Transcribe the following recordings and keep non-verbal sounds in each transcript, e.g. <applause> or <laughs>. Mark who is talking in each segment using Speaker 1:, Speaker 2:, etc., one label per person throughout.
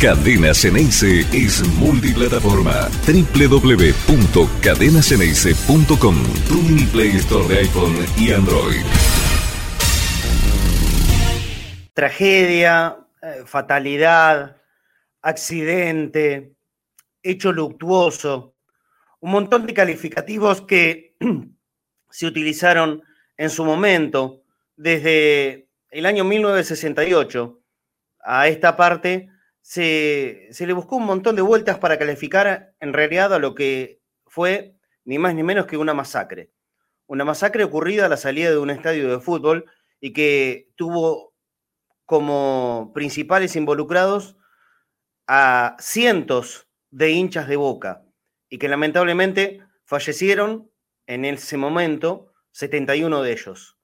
Speaker 1: Cadena Ceneice es multiplataforma. www.cadenaceneice.com Tu mini Play Store de iPhone y Android.
Speaker 2: Tragedia, eh, fatalidad, accidente, hecho luctuoso, un montón de calificativos que <clears throat> se utilizaron en su momento desde el año 1968 a esta parte se, le buscó un montón de vueltas para calificar en realidad a lo que fue ni más ni menos que una masacre. Una masacre ocurrida a la salida de un estadio de fútbol y que tuvo como principales involucrados a cientos de hinchas de boca y que lamentablemente fallecieron en ese momento 71 de ellos.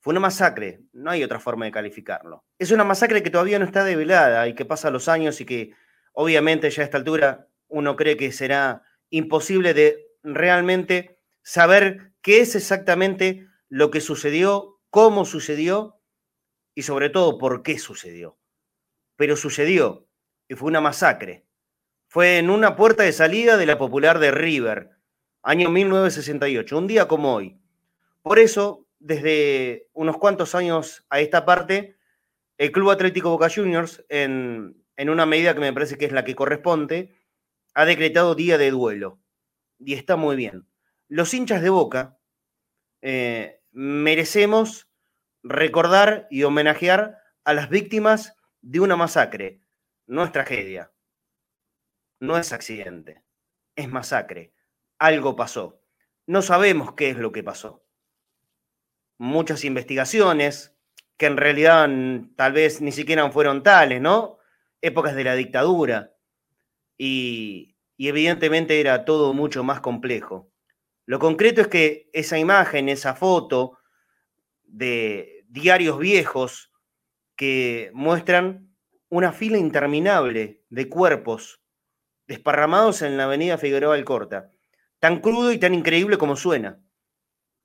Speaker 2: Fue una masacre, no hay otra forma de calificarlo. Es una masacre que todavía no está develada y que pasa los años y que obviamente ya a esta altura uno cree que será imposible de realmente saber qué es exactamente lo que sucedió, cómo sucedió y sobre todo por qué sucedió. Pero sucedió y fue una masacre. Fue en una puerta de salida de la popular de River, año 1968, un día como hoy. Por eso desde unos cuantos años a esta parte, el Club Atlético Boca Juniors, en, una medida que me parece que es la que corresponde, ha decretado día de duelo. Y está muy bien. Los hinchas de Boca eh, merecemos recordar y homenajear a las víctimas de una masacre. No es tragedia, no es accidente, es masacre. Algo pasó. No sabemos qué es lo que pasó muchas investigaciones, que en realidad tal vez ni siquiera fueron tales, ¿no? Épocas de la dictadura. Y, y evidentemente era todo mucho más complejo. Lo concreto es que esa imagen, esa foto de diarios viejos que muestran una fila interminable de cuerpos desparramados en la avenida Figueroa Alcorta. Tan crudo y tan increíble como suena.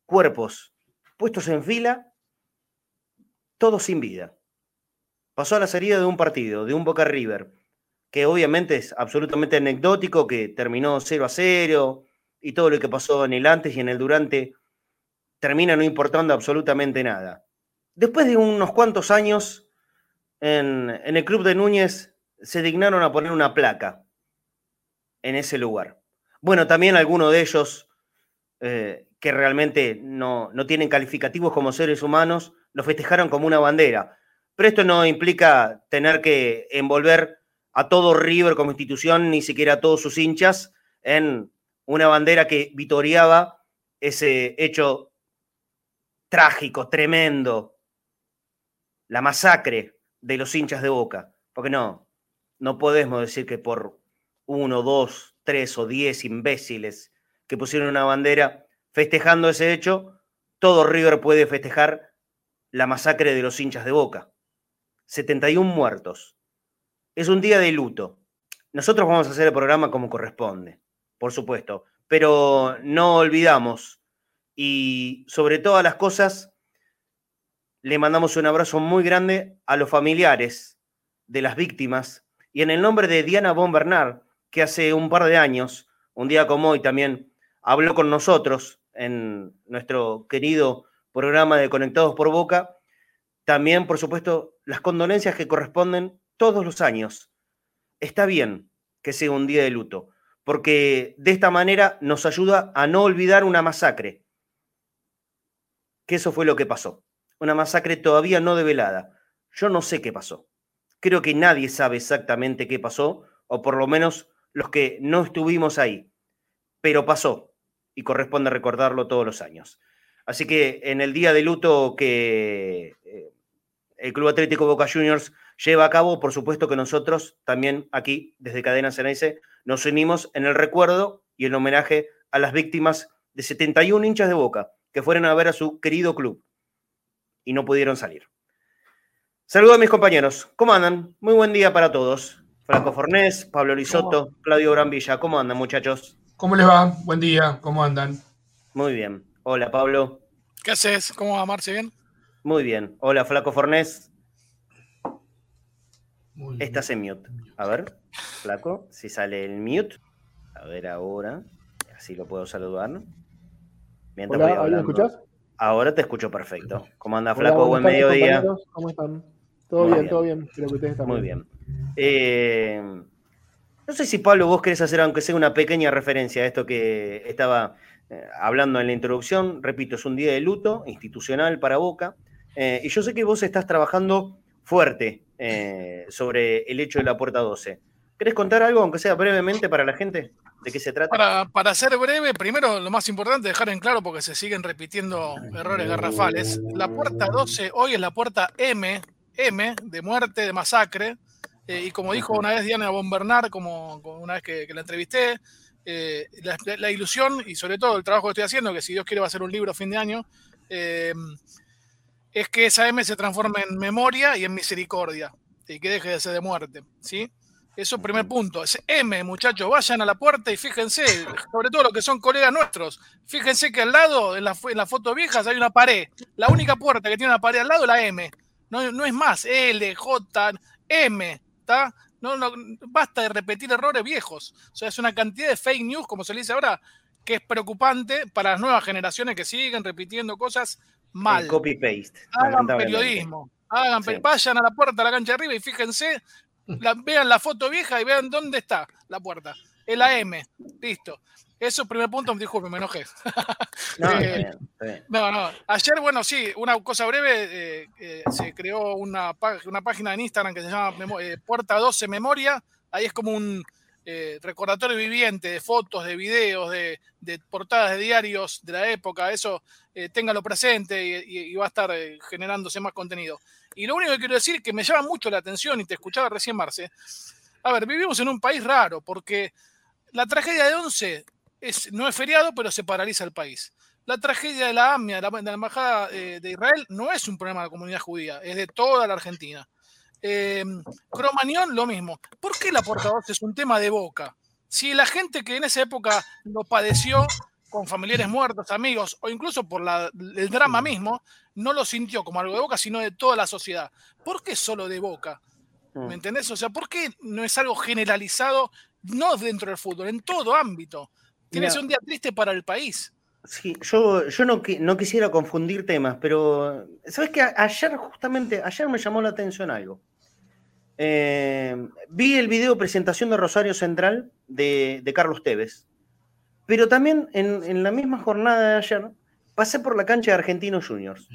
Speaker 2: Cuerpos puestos en fila, todos sin vida. Pasó a la salida de un partido, de un Boca River, que obviamente es absolutamente anecdótico, que terminó 0 a 0 y todo lo que pasó en el antes y en el durante termina no importando absolutamente nada. Después de unos cuantos años, en, el club de Núñez se dignaron a poner una placa en ese lugar. Bueno, también algunos de ellos eh, que realmente no, tienen calificativos como seres humanos, lo festejaron como una bandera. Pero esto no implica tener que envolver a todo River como institución, ni siquiera a todos sus hinchas, en una bandera que vitoreaba ese hecho trágico, tremendo, la masacre de los hinchas de Boca. Porque no, no podemos decir que por uno, dos, tres o diez imbéciles que pusieron una bandera festejando ese hecho, todo River puede festejar la masacre de los hinchas de Boca. 71 muertos. Es un día de luto. Nosotros vamos a hacer el programa como corresponde, por supuesto, pero no olvidamos y sobre todas las cosas le mandamos un abrazo muy grande a los familiares de las víctimas y en el nombre de Diana Bon Bernard, que hace un par de años, un día como hoy también, habló con nosotros en nuestro querido programa de Conectados por Boca. También, por supuesto, las condolencias que corresponden todos los años. Está bien que sea un día de luto, porque de esta manera nos ayuda a no olvidar una masacre. Que eso fue lo que pasó. Una masacre todavía no develada. Yo no sé qué pasó. Creo que nadie sabe exactamente qué pasó, o por lo menos los que no estuvimos ahí. Pero pasó y corresponde recordarlo todos los años. Así que en el día de luto que eh, el Club Atlético Boca Juniors lleva a cabo, por supuesto que nosotros también aquí, desde Cadena Ceneice, nos unimos en el recuerdo y el homenaje a las víctimas de 71 hinchas de Boca que fueron a ver a su querido club y no pudieron salir. Saludos a mis compañeros. ¿Cómo andan? Muy buen día para todos. Franco Fornés, Pablo Risotto, Claudio Brambilla. ¿Cómo andan, muchachos?
Speaker 3: ¿Cómo les va? Buen día, ¿cómo andan?
Speaker 2: Muy bien. Hola, Pablo.
Speaker 4: ¿Qué haces? ¿Cómo va, Marce? ¿Bien?
Speaker 2: Muy bien. Hola, Flaco Fornés. Estás en mute. A ver, flaco, si sale el mute. A ver ahora. Así lo puedo saludar.
Speaker 4: Mientras Hola, ¿me escuchás?
Speaker 2: Ahora te escucho perfecto. ¿Cómo anda, flaco? Buen mediodía.
Speaker 4: ¿Cómo están? Todo bien, todo bien. Espero que ustedes están
Speaker 2: Muy bien. Eh, no sé si Pablo, vos querés hacer, aunque sea una pequeña referencia a esto que estaba eh, hablando en la introducción. Repito, es un día de luto institucional para Boca. Eh, y yo sé que vos estás trabajando fuerte sobre el hecho de la puerta 12. ¿Querés contar algo, aunque sea brevemente, para la gente? ¿De qué se trata?
Speaker 5: Para, para ser breve, primero lo más importante, dejar en claro, porque se siguen repitiendo errores garrafales. La puerta 12 hoy es la puerta M, M, de muerte, de masacre. Eh, y como dijo una vez Diana Von Bernard, como, una vez que, la entrevisté, eh, la, ilusión y sobre todo el trabajo que estoy haciendo, que si Dios quiere va a ser un libro a fin de año, eh, es que esa M se transforme en memoria y en misericordia y que deje de ser de muerte. ¿sí? Eso primer punto. Es M, muchachos, vayan a la puerta y fíjense, sobre todo los que son colegas nuestros, fíjense que al lado, en la, en la foto viejas, hay una pared. La única puerta que tiene una pared al lado es la M. No, no es más L, J, M. ¿Está? No, no, basta de repetir errores viejos. O sea, es una cantidad de fake news, como se dice ahora, que es preocupante para las nuevas generaciones que siguen repitiendo cosas mal.
Speaker 2: Copy-paste.
Speaker 5: Hagan periodismo. Hagan, Vayan a la puerta de la cancha arriba y fíjense vean la foto vieja y vean dónde está la puerta. El AM, listo. Eso, primer punto, disculpe, me enojé. <laughs> Eh, no, no, Ayer, bueno, sí, una cosa breve, eh, eh, se creó una, una, página en Instagram que se llama Puerta 12 Memoria. Ahí es como un recordatorio viviente de fotos, de videos, de, portadas de diarios de la época. Eso, téngalo presente y va a estar generándose más contenido. Y lo único que quiero decir que me llama mucho la atención, y te escuchaba recién, Marce, a ver, vivimos en un país raro, porque la tragedia de Once es, no es feriado, pero se paraliza el país. La tragedia de la AMIA, de la, Embajada eh, de Israel, no es un problema de la comunidad judía, es de toda la Argentina. Eh, Cromañón, lo mismo. ¿Por qué la 12 es un tema de boca? Si la gente que en esa época lo padeció con familiares muertos, amigos, o incluso por el drama mismo, no lo sintió como algo de Boca, sino de toda la sociedad. ¿Por qué solo de Boca? ¿Me mm. entendés? O sea, ¿por qué no es algo generalizado, no dentro del fútbol, en todo ámbito? Tiene que ser un día triste para el país.
Speaker 2: Sí, yo, yo no, no quisiera confundir temas, pero ¿sabes qué? Ayer, justamente, ayer me llamó la atención algo. Eh, vi el video presentación de Rosario Central de, de Carlos Tevez. Pero también en, la misma jornada de ayer pasé por la cancha de Argentinos Juniors.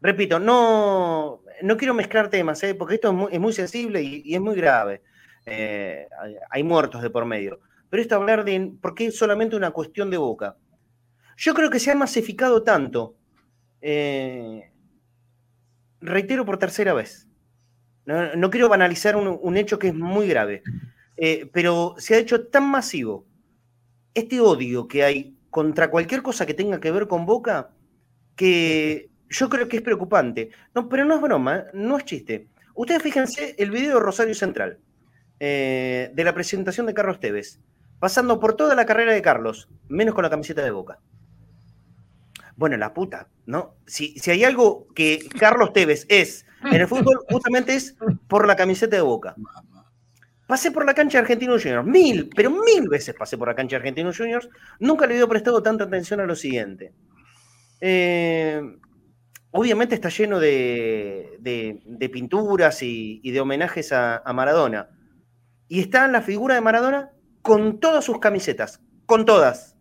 Speaker 2: Repito, no, no quiero mezclar temas, ¿eh? porque esto es muy, sensible y, es muy grave. Eh, hay muertos de por medio. Pero esto hablar de por qué es solamente una cuestión de boca. Yo creo que se ha masificado tanto. Eh, reitero por tercera vez. No, quiero banalizar un, un, hecho que es muy grave. pero se ha hecho tan masivo este odio que hay contra cualquier cosa que tenga que ver con Boca, que yo creo que es preocupante. No, pero no es broma, ¿eh? no es chiste. Ustedes fíjense el video de Rosario Central, eh, de la presentación de Carlos Tevez, pasando por toda la carrera de Carlos, menos con la camiseta de Boca. Bueno, la puta, ¿no? Si, si hay algo que Carlos Tevez es en el fútbol, justamente es por la camiseta de Boca. Pasé por la cancha de Argentinos Juniors, mil, pero mil veces pasé por la cancha de Argentinos Juniors, nunca le había prestado tanta atención a lo siguiente. Eh, obviamente está lleno de, pinturas y, de homenajes a, Maradona. Y está la figura de Maradona con todas sus camisetas, con todas,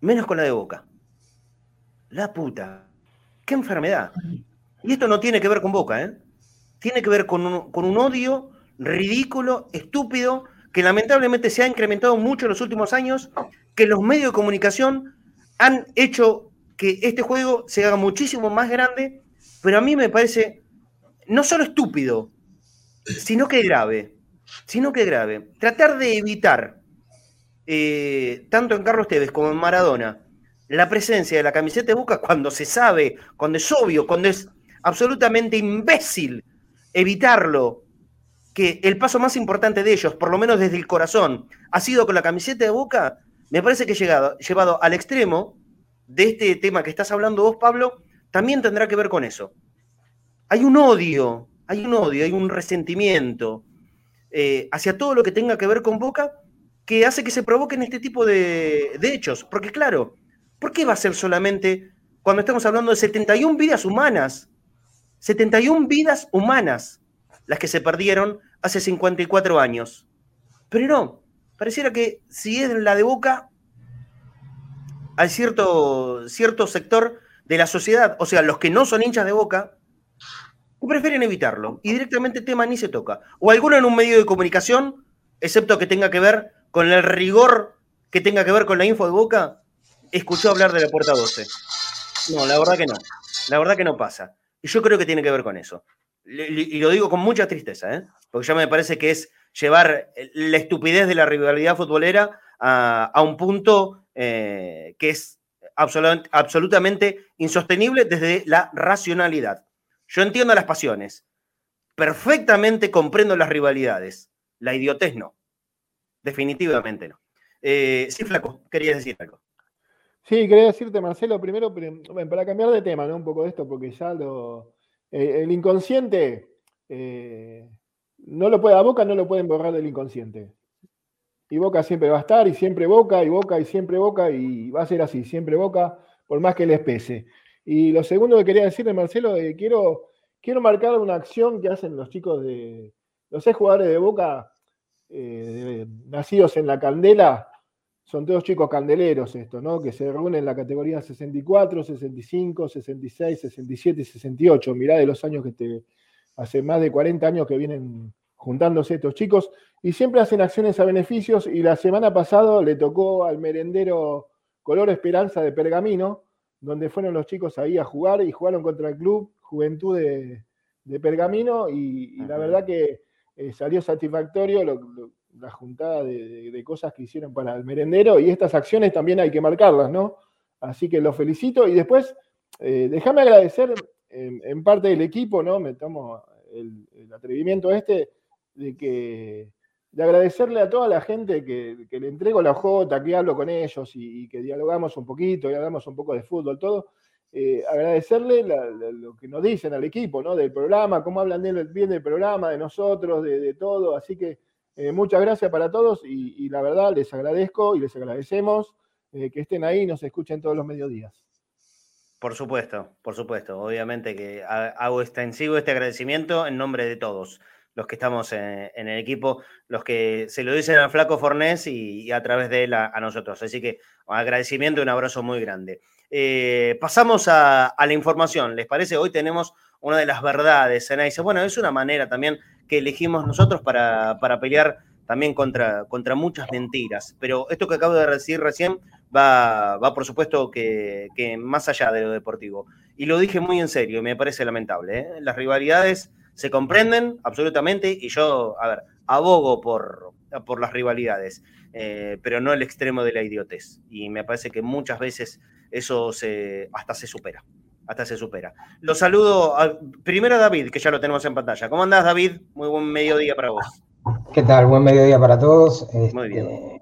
Speaker 2: menos con la de Boca. La puta, qué enfermedad. Y esto no tiene que ver con Boca, ¿eh? Tiene que ver con con un odio ridículo, estúpido, que lamentablemente se ha incrementado mucho en los últimos años, que los medios de comunicación han hecho que este juego se haga muchísimo más grande, pero a mí me parece no solo estúpido, sino que grave, sino que grave. Tratar de evitar, eh, tanto en Carlos Tevez como en Maradona, la presencia de la camiseta de Boca cuando se sabe, cuando es obvio, cuando es absolutamente imbécil evitarlo que el paso más importante de ellos, por lo menos desde el corazón, ha sido con la camiseta de Boca, me parece que llegado, llevado al extremo de este tema que estás hablando vos, Pablo, también tendrá que ver con eso. Hay un odio, hay un odio, hay un resentimiento eh, hacia todo lo que tenga que ver con Boca que hace que se provoquen este tipo de, de hechos. Porque claro, ¿por qué va a ser solamente cuando estamos hablando de 71 vidas humanas? 71 vidas humanas las que se perdieron hace 54 años. Pero no, pareciera que si es la de Boca, hay cierto, cierto sector de la sociedad, o sea, los que no son hinchas de Boca, que prefieren evitarlo y directamente el tema ni se toca. O alguno en un medio de comunicación, excepto que tenga que ver con el rigor que tenga que ver con la info de Boca, escuchó hablar de la puerta 12. No, la verdad que no. La verdad que no pasa. Y yo creo que tiene que ver con eso. Y lo digo con mucha tristeza, ¿eh? porque ya me parece que es llevar la estupidez de la rivalidad futbolera a, un punto eh, que es absolutamente insostenible desde la racionalidad. Yo entiendo las pasiones, perfectamente comprendo las rivalidades, la idiotez no, definitivamente no. Eh, sí, Flaco, querías decir algo.
Speaker 4: Sí, quería decirte, Marcelo, primero, para cambiar de tema, ¿no? Un poco de esto, porque ya lo. Eh, el inconsciente eh, no lo puede, a Boca no lo pueden borrar del inconsciente. Y Boca siempre va a estar, y siempre Boca, y Boca, y siempre Boca, y va a ser así, siempre Boca, por más que les pese. Y lo segundo que quería decirle, Marcelo, eh, quiero, quiero marcar una acción que hacen los chicos de, los seis jugadores de Boca, nacidos en la Candela, son todos chicos candeleros estos, ¿no? Que se reúnen en la categoría 64, 65, 66, 67 y 68. Mirá de los años que te. Hace más de 40 años que vienen juntándose estos chicos y siempre hacen acciones a beneficios. Y la semana pasada le tocó al merendero Color Esperanza de Pergamino, donde fueron los chicos ahí a jugar y jugaron contra el club Juventud de, Pergamino. Y, la verdad que eh, salió satisfactorio. Lo, la juntada de, cosas que hicieron para el merendero y estas acciones también hay que marcarlas, ¿no? Así que los felicito y después eh, déjame agradecer en, parte del equipo, ¿no? Me tomo el, atrevimiento este de que de agradecerle a toda la gente que, le entrego la J, que hablo con ellos y, que dialogamos un poquito y hablamos un poco de fútbol, todo. Eh, agradecerle lo que nos dicen al equipo, ¿no? Del programa, cómo hablan bien del programa, de nosotros, de todo. Así que eh, muchas gracias para todos y, la verdad les agradezco y les agradecemos eh, que estén ahí y nos escuchen todos los mediodías.
Speaker 2: Por supuesto, por supuesto. Obviamente que hago extensivo este agradecimiento en nombre de todos los que estamos en, el equipo, los que se lo dicen al Flaco Fornés y, a través de él a, nosotros. Así que agradecimiento y un abrazo muy grande. Eh, pasamos a, la información, ¿les parece? Hoy tenemos una de las verdades. dice, bueno, es una manera también que elegimos nosotros para, pelear también contra, contra muchas mentiras. Pero esto que acabo de decir recién va, va por supuesto que, más allá de lo deportivo. Y lo dije muy en serio, me parece lamentable. ¿eh? Las rivalidades se comprenden absolutamente y yo, a ver, abogo por, por las rivalidades, eh, pero no el extremo de la idiotez. Y me parece que muchas veces eso se, hasta se supera hasta se supera. Lo saludo primero a David, que ya lo tenemos en pantalla. ¿Cómo andás, David? Muy buen mediodía para vos.
Speaker 6: ¿Qué tal? Buen mediodía para todos.
Speaker 2: Muy bien.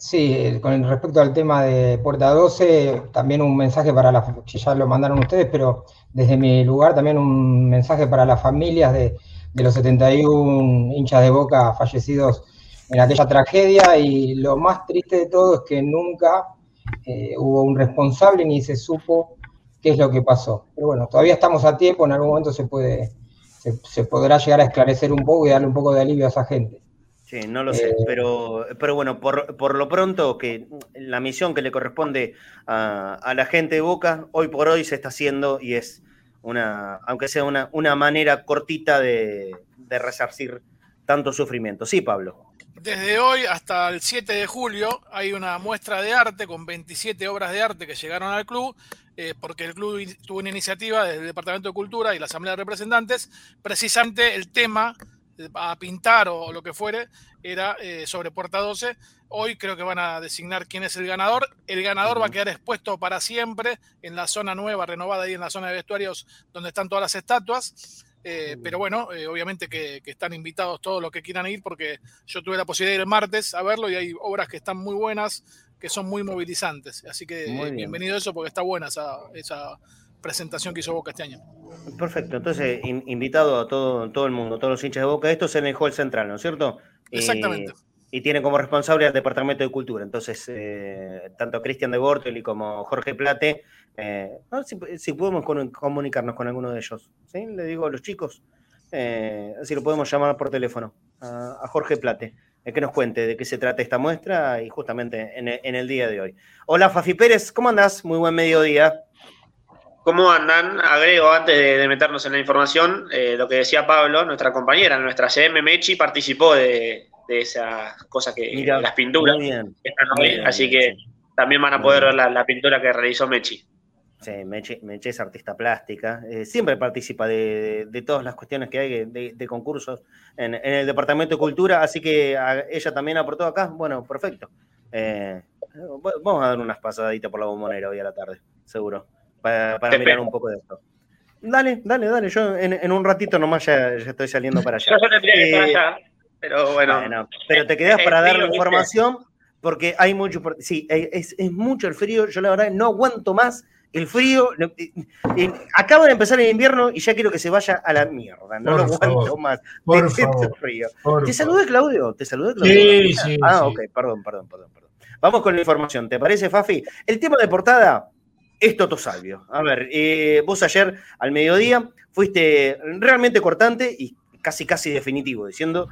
Speaker 6: Sí, con respecto al tema de Puerta 12, también un mensaje para las, ya lo mandaron ustedes, pero desde mi lugar también un mensaje para las familias de, los 71 hinchas de boca fallecidos en aquella tragedia y lo más triste de todo es que nunca eh, hubo un responsable ni se supo qué es lo que pasó. Pero bueno, todavía estamos a tiempo, en algún momento se puede, se, podrá llegar a esclarecer un poco y darle un poco de alivio a esa gente.
Speaker 2: Sí, no lo sé, eh, pero, pero bueno, por, lo pronto que la misión que le corresponde a, la gente de Boca, hoy por hoy se está haciendo y es una, aunque sea una, una manera cortita de, de resarcir tanto sufrimiento. Sí, Pablo.
Speaker 5: Desde hoy hasta el 7 de julio hay una muestra de arte con 27 obras de arte que llegaron al club, eh, porque el club tuvo una iniciativa desde el Departamento de Cultura y la Asamblea de Representantes, precisamente el tema a pintar o lo que fuere era eh, sobre Puerta 12. Hoy creo que van a designar quién es el ganador. El ganador va a quedar expuesto para siempre en la zona nueva, renovada ahí en la zona de vestuarios donde están todas las estatuas. Eh, pero bueno, eh, obviamente que, están invitados todos los que quieran ir porque yo tuve la posibilidad de ir el martes a verlo y hay obras que están muy buenas, que son muy movilizantes. Así que bienvenido a eso porque está buena esa, presentación que hizo Boca este año.
Speaker 2: Perfecto, entonces invitado a todo, todo el mundo, todos los hinchas de Boca, esto es en el Hall Central, ¿no es cierto?
Speaker 5: Exactamente.
Speaker 2: y tiene como responsable al Departamento de Cultura. Entonces, eh, tanto Cristian de Bortoli como Jorge Plate, eh, si, podemos comunicarnos con alguno de ellos, ¿sí? Le digo a los chicos, eh, si lo podemos llamar por teléfono, a, Jorge Plate, que nos cuente de qué se trata esta muestra y justamente en el, en el día de hoy. Hola, Fafi Pérez, ¿cómo andás? Muy buen mediodía.
Speaker 7: ¿Cómo andan? Agrego antes de, meternos en la información eh, lo que decía Pablo, nuestra compañera, nuestra CM Mechi participó de, esas cosas que las pinturas. así que también van a poder ver la, pintura que realizó Mechi.
Speaker 2: Sí, Mechi, es artista plástica, eh, siempre participa de, todas las cuestiones que hay de, concursos en, el Departamento de Cultura, así que ella también aportó acá. Bueno, perfecto. Eh, vamos a dar unas pasaditas por la bombonera hoy a la tarde, seguro para, mirar un poco de esto. Dale, dale, dale. Yo en, un ratito nomás ya, estoy saliendo para allá.
Speaker 7: Yo tendría que estar eh, allá, pero bueno.
Speaker 2: pero te quedas para dar la información porque hay mucho. Sí, es, mucho el frío. Yo la verdad no aguanto más el frío. Acabo de empezar el invierno y ya quiero que se vaya a la mierda. No lo aguanto más.
Speaker 3: Por favor,
Speaker 2: frío. ¿Te saludé, Claudio? ¿Te saludé, Claudio? Sí, sí. Ah, ok, perdón, perdón, perdón, perdón. Vamos con la información. ¿Te parece, Fafi? El tema de portada es Toto Salvio. A ver, eh, vos ayer al mediodía fuiste realmente cortante y casi casi definitivo, diciendo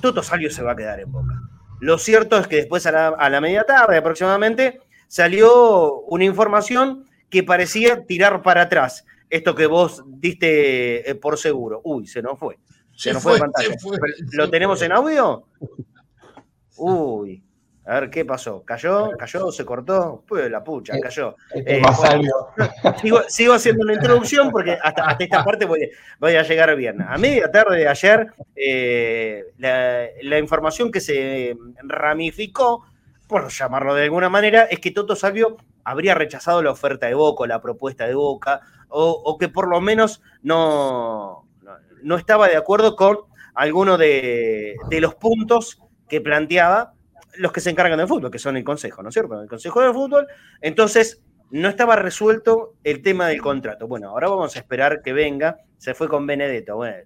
Speaker 2: Toto Salvio se va a quedar en boca. Lo cierto es que después a la, media tarde aproximadamente salió una información que parecía tirar para atrás. Esto que vos diste eh, por seguro. Uy, se nos fue. Se, nos fue, pantalla. ¿Lo tenemos en audio? Uy. A ver qué pasó. ¿Cayó? ¿Cayó? ¿Se cortó? Pues la pucha, cayó. Eh, <laughs> sigo, haciendo una introducción porque hasta, esta parte voy, a llegar bien. A media tarde de ayer, eh, la, información que se ramificó, por llamarlo de alguna manera, es que Toto Salvio habría rechazado la oferta de Boca, la propuesta de Boca, o, que por lo menos no, no, estaba de acuerdo con alguno de, de los puntos que planteaba los que se encargan del fútbol, que son el Consejo, ¿no es cierto? El Consejo del Fútbol. Entonces, no estaba resuelto el tema del contrato. Bueno, ahora vamos a esperar que venga. Se fue con Benedetto. Bueno,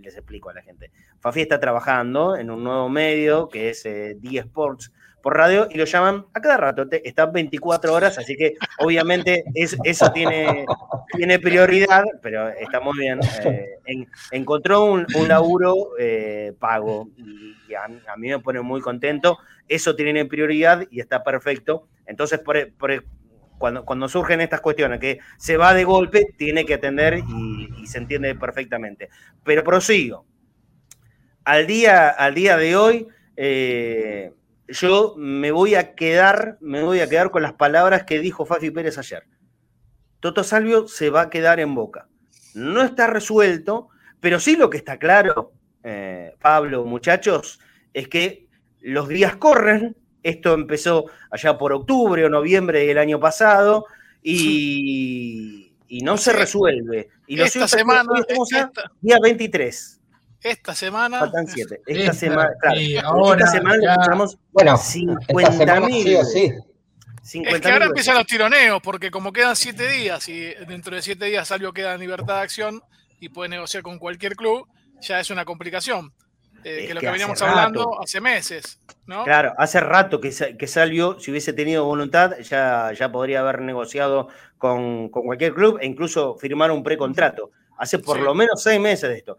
Speaker 2: les explico a la gente. Fafi está trabajando en un nuevo medio que es eh, D Sports por radio y lo llaman a cada rato. Están 24 horas, así que obviamente eso tiene, tiene prioridad, pero está muy bien. Eh, encontró un, laburo eh, pago y a, mí me pone muy contento. Eso tiene prioridad y está perfecto. Entonces, cuando, cuando, surgen estas cuestiones, que se va de golpe, tiene que atender y, se entiende perfectamente. Pero prosigo. Al día, al día de hoy, eh, yo me voy a quedar, me voy a quedar con las palabras que dijo Fafi Pérez ayer. Toto Salvio se va a quedar en boca. No está resuelto, pero sí lo que está claro, eh, Pablo, muchachos, es que los días corren. Esto empezó allá por octubre o noviembre del año pasado y, no se resuelve. Y
Speaker 5: esta semana,
Speaker 2: día 23.
Speaker 5: Esta semana.
Speaker 2: Faltan siete. Esta, semana, claro. esta semana le escuchamos
Speaker 6: bueno,
Speaker 2: 50 mil.
Speaker 5: Sí, es que ahora empiezan los tironeos, porque como quedan siete días y dentro de siete días Salvio queda en libertad de acción y puede negociar con cualquier club, ya es una complicación. Eh, que lo que, veníamos hablando hace meses, ¿no?
Speaker 2: Claro, hace rato que, que Salvio, si hubiese tenido voluntad, ya, ya podría haber negociado con, con cualquier club e incluso firmar un precontrato. Hace por lo menos seis meses de esto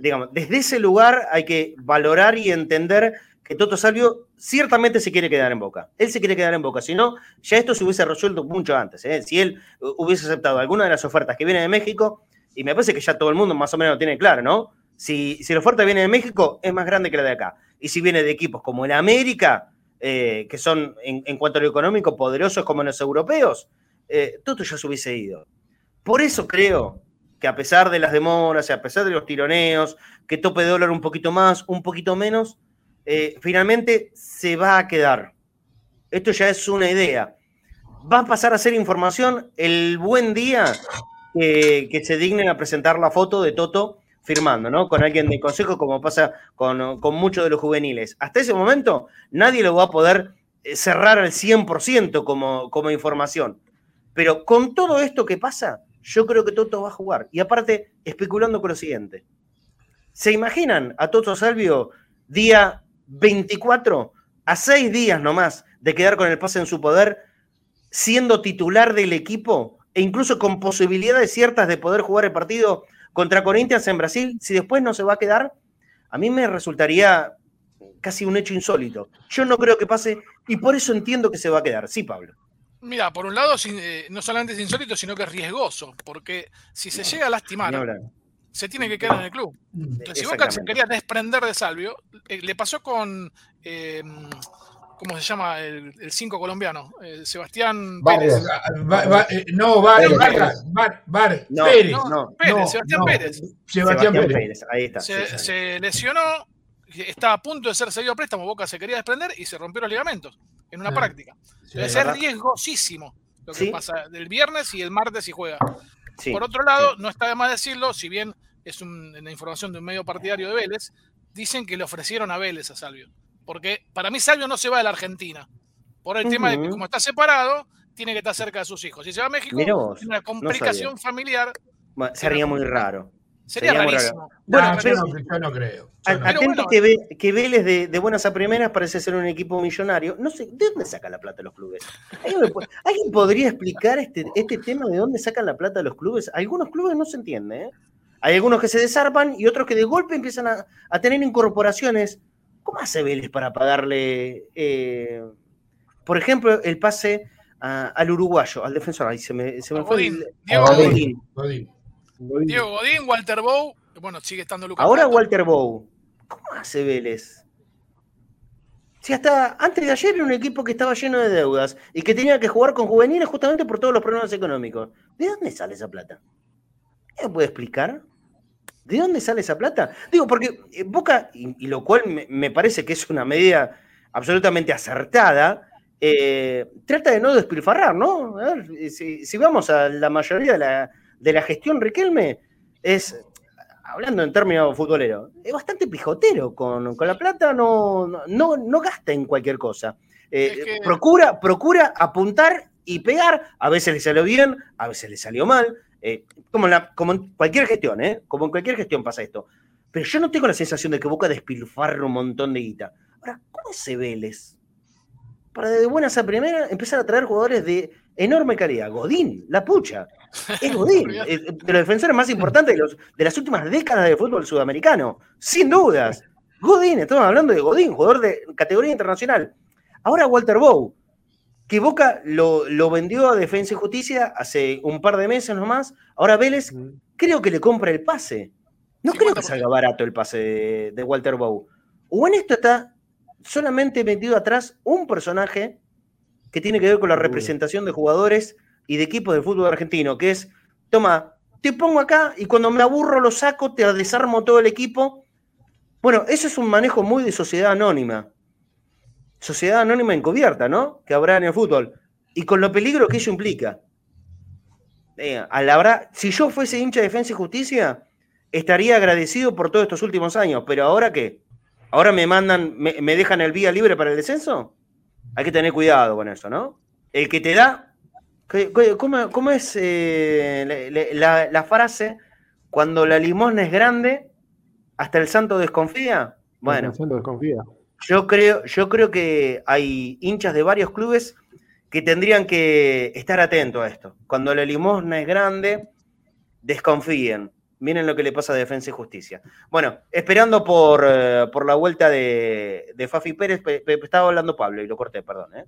Speaker 2: digamos, desde ese lugar hay que valorar y entender que Toto Salvio ciertamente se quiere quedar en Boca. Él se quiere quedar en Boca, si no, ya esto se hubiese resuelto mucho antes. ¿eh? Si él hubiese aceptado alguna de las ofertas que vienen de México, y me parece que ya todo el mundo más o menos lo tiene claro, ¿no? Si, si la oferta viene de México, es más grande que la de acá. Y si viene de equipos como el América, eh, que son en, cuanto a lo económico poderosos como los europeos, eh, Toto ya se hubiese ido. Por eso creo que a pesar de las demoras, a pesar de los tironeos, que tope de dólar un poquito más, un poquito menos, eh, finalmente se va a quedar. Esto ya es una idea. Va a pasar a ser información el buen día que, se dignen a presentar la foto de Toto firmando, ¿no? Con alguien del consejo, como pasa con, con muchos de los juveniles. Hasta ese momento, nadie lo va a poder eh, cerrar al 100% como, como información. Pero con todo esto que pasa, Yo creo que Toto va a jugar. Y aparte, especulando con lo siguiente. ¿Se imaginan a Toto Salvio día 24, a seis días nomás de quedar con el pase en su poder, siendo titular del equipo e incluso con posibilidades ciertas de poder jugar el partido contra Corinthians en Brasil, si después no se va a quedar, a mí me resultaría casi un hecho insólito. Yo no creo que pase y por eso entiendo que se va a quedar. Sí, Pablo.
Speaker 5: Mira, por un lado, eh, no solamente es insólito, sino que es riesgoso, porque si se llega a lastimar, se tiene que quedar en el club. Entonces, si Boca se quería desprender de Salvio, eh, le pasó con, eh, ¿cómo se llama? El 5 colombiano, Sebastián Pérez.
Speaker 3: no, Bar, Bar, Bar,
Speaker 5: no, Pérez. No, Pérez, Sebastián Pérez.
Speaker 2: Sebastián, Pérez. ahí está.
Speaker 5: Se, lesionó, estaba a punto de ser seguido a préstamo, Boca se quería desprender y se rompió los ligamentos en una práctica. Debe ser riesgosísimo lo que pasa del viernes y el martes y juega. Por otro lado, no está de más decirlo, si bien es una información de un medio partidario de Vélez, dicen que le ofrecieron a Vélez a Salvio. Porque para mí Salvio no se va de la Argentina. Por el tema de que como está separado, tiene que estar cerca de sus hijos. Si se va a México, tiene una complicación familiar.
Speaker 2: sería muy raro.
Speaker 5: Sería, rarísimo.
Speaker 3: Bueno, yo, no, creo.
Speaker 2: atento que, que, Vélez de, buenas a primeras parece ser un equipo millonario. No sé, ¿de dónde saca la plata los clubes? ¿Alguien, podría explicar este, este tema de dónde sacan la plata los clubes? Algunos clubes no se entiende. ¿eh? Hay algunos que se desarpan y otros que de golpe empiezan a, tener incorporaciones. ¿Cómo hace Vélez para pagarle, eh, por ejemplo, el pase al uruguayo, al defensor? Ahí se me, se me fue.
Speaker 5: Diego Godín. Diego Godín, Walter Bow, bueno, sigue estando Lucas.
Speaker 2: Ahora Walter Bow. ¿Cómo hace Vélez? Si hasta antes de ayer era un equipo que estaba lleno de deudas y que tenía que jugar con juveniles justamente por todos los problemas económicos. ¿De dónde sale esa plata? ¿Me puede explicar? ¿De dónde sale esa plata? Digo, porque eh, Boca, y, lo cual me, parece que es una medida absolutamente acertada, eh, trata de no despilfarrar, ¿no? A ver, si, si, vamos a la mayoría de la, de la gestión Riquelme es, hablando en términos futboleros, es bastante pijotero con, la plata, no, no, no, gasta en cualquier cosa. Eh, procura, procura apuntar y pegar, a veces le salió bien, a veces le salió mal, eh, como, en la, como en cualquier gestión, ¿eh? como en cualquier gestión pasa esto. Pero yo no tengo la sensación de que Boca despilfarra un montón de guita. Ahora, ¿cómo se Vélez? Para de buenas a primera empezar a traer jugadores de enorme calidad. Godín, la pucha. Es <laughs> Godín, de los defensores más importantes de, los, de las últimas décadas del fútbol sudamericano. Sin dudas. Godín, estamos hablando de Godín, jugador de categoría internacional. Ahora Walter Bow, que Boca lo, vendió a Defensa y Justicia hace un par de meses nomás. Ahora Vélez creo que le compra el pase. No creo que salga barato el pase de, de Walter Bow. O en esto está solamente metido atrás un personaje que tiene que ver con la representación de jugadores y de equipos de fútbol argentino, que es, toma, te pongo acá y cuando me aburro lo saco, te desarmo todo el equipo. Bueno, eso es un manejo muy de sociedad anónima. Sociedad anónima encubierta, ¿no? Que habrá en el fútbol. Y con lo peligro que eso implica. Eh, a la si yo fuese hincha de Defensa y Justicia, estaría agradecido por todos estos últimos años. Pero ahora qué? ¿Ahora me mandan, me, me dejan el vía libre para el descenso? Hay que tener cuidado con eso, ¿no? El que te da. ¿Cómo, es eh, la, frase? Cuando la limosna es grande, hasta el santo desconfía. Bueno, el santo desconfía. Yo creo, yo creo que hay hinchas de varios clubes que tendrían que estar atentos a esto. Cuando la limosna es grande, desconfíen. Miren lo que le pasa a Defensa y Justicia. Bueno, esperando por, eh, la vuelta de, Fafi Pérez, estaba hablando Pablo y lo corté, perdón. ¿eh?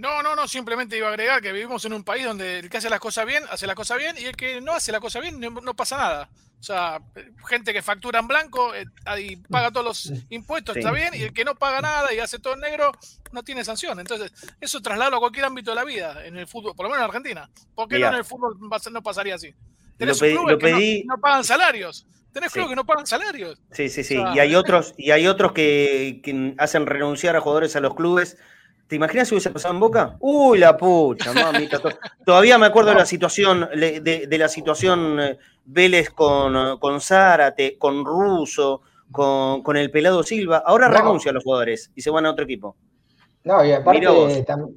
Speaker 5: No, no, no, simplemente iba a agregar que vivimos en un país donde el que hace las cosas bien, hace las cosas bien, y el que no hace las cosas bien, no, pasa nada. O sea, gente que factura en blanco eh, y paga todos los impuestos, está bien, y el que no paga nada y hace todo en negro, no tiene sanción. Entonces, eso traslado a cualquier ámbito de la vida, en el fútbol, por lo menos en Argentina. ¿Por qué no en el fútbol no pasaría así? Tenés lo, pedí, que no, pagan salarios. Tenés clubes que no pagan salarios.
Speaker 2: Sí, sí, sí. y hay otros, y hay otros que, hacen renunciar a jugadores a los clubes. ¿Te imaginas si hubiese pasado en Boca? Uy, la pucha, <laughs> mamita. Todavía me acuerdo de la situación, de, la situación eh, Vélez con, con Zárate, con Russo, con, el pelado Silva. Ahora renuncian los jugadores y se van a otro equipo.
Speaker 6: No, y aparte,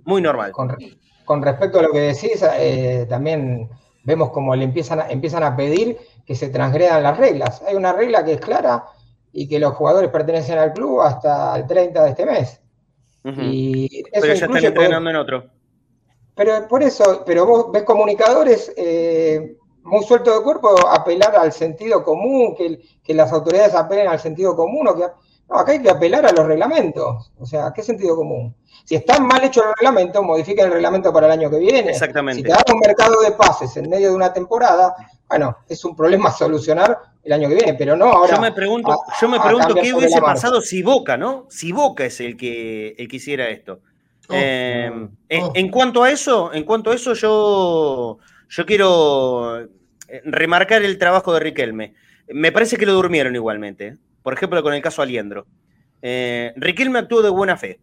Speaker 2: muy normal.
Speaker 6: Con, respecto a lo que decís, eh, también vemos como le empiezan a, empiezan a pedir que se transgredan las reglas. Hay una regla que es clara y que los jugadores pertenecen al club hasta el 30 de este mes.
Speaker 2: Y pero ya están entrenando en otro.
Speaker 6: Pero por eso, pero vos ves comunicadores eh, muy sueltos de cuerpo apelar al sentido común, que, que, las autoridades apelen al sentido común, o que no, acá hay que apelar a los reglamentos. O sea, ¿qué sentido común? Si está mal hecho el reglamento, modifiquen el reglamento para el año que viene.
Speaker 2: Exactamente.
Speaker 6: Si te dan un mercado de pases en medio de una temporada, bueno, es un problema a solucionar el año que viene, pero no ahora.
Speaker 2: Yo me pregunto, yo me pregunto qué hubiese pasado si Boca, ¿no? Si Boca es el que, el hiciera esto. Oh, eh, oh. En, cuanto a eso, en cuanto a eso, yo, yo quiero eh, remarcar el trabajo de Riquelme. Me parece que lo durmieron igualmente. Por ejemplo, con el caso Aliendro. Eh, Riquelme actuó de buena fe.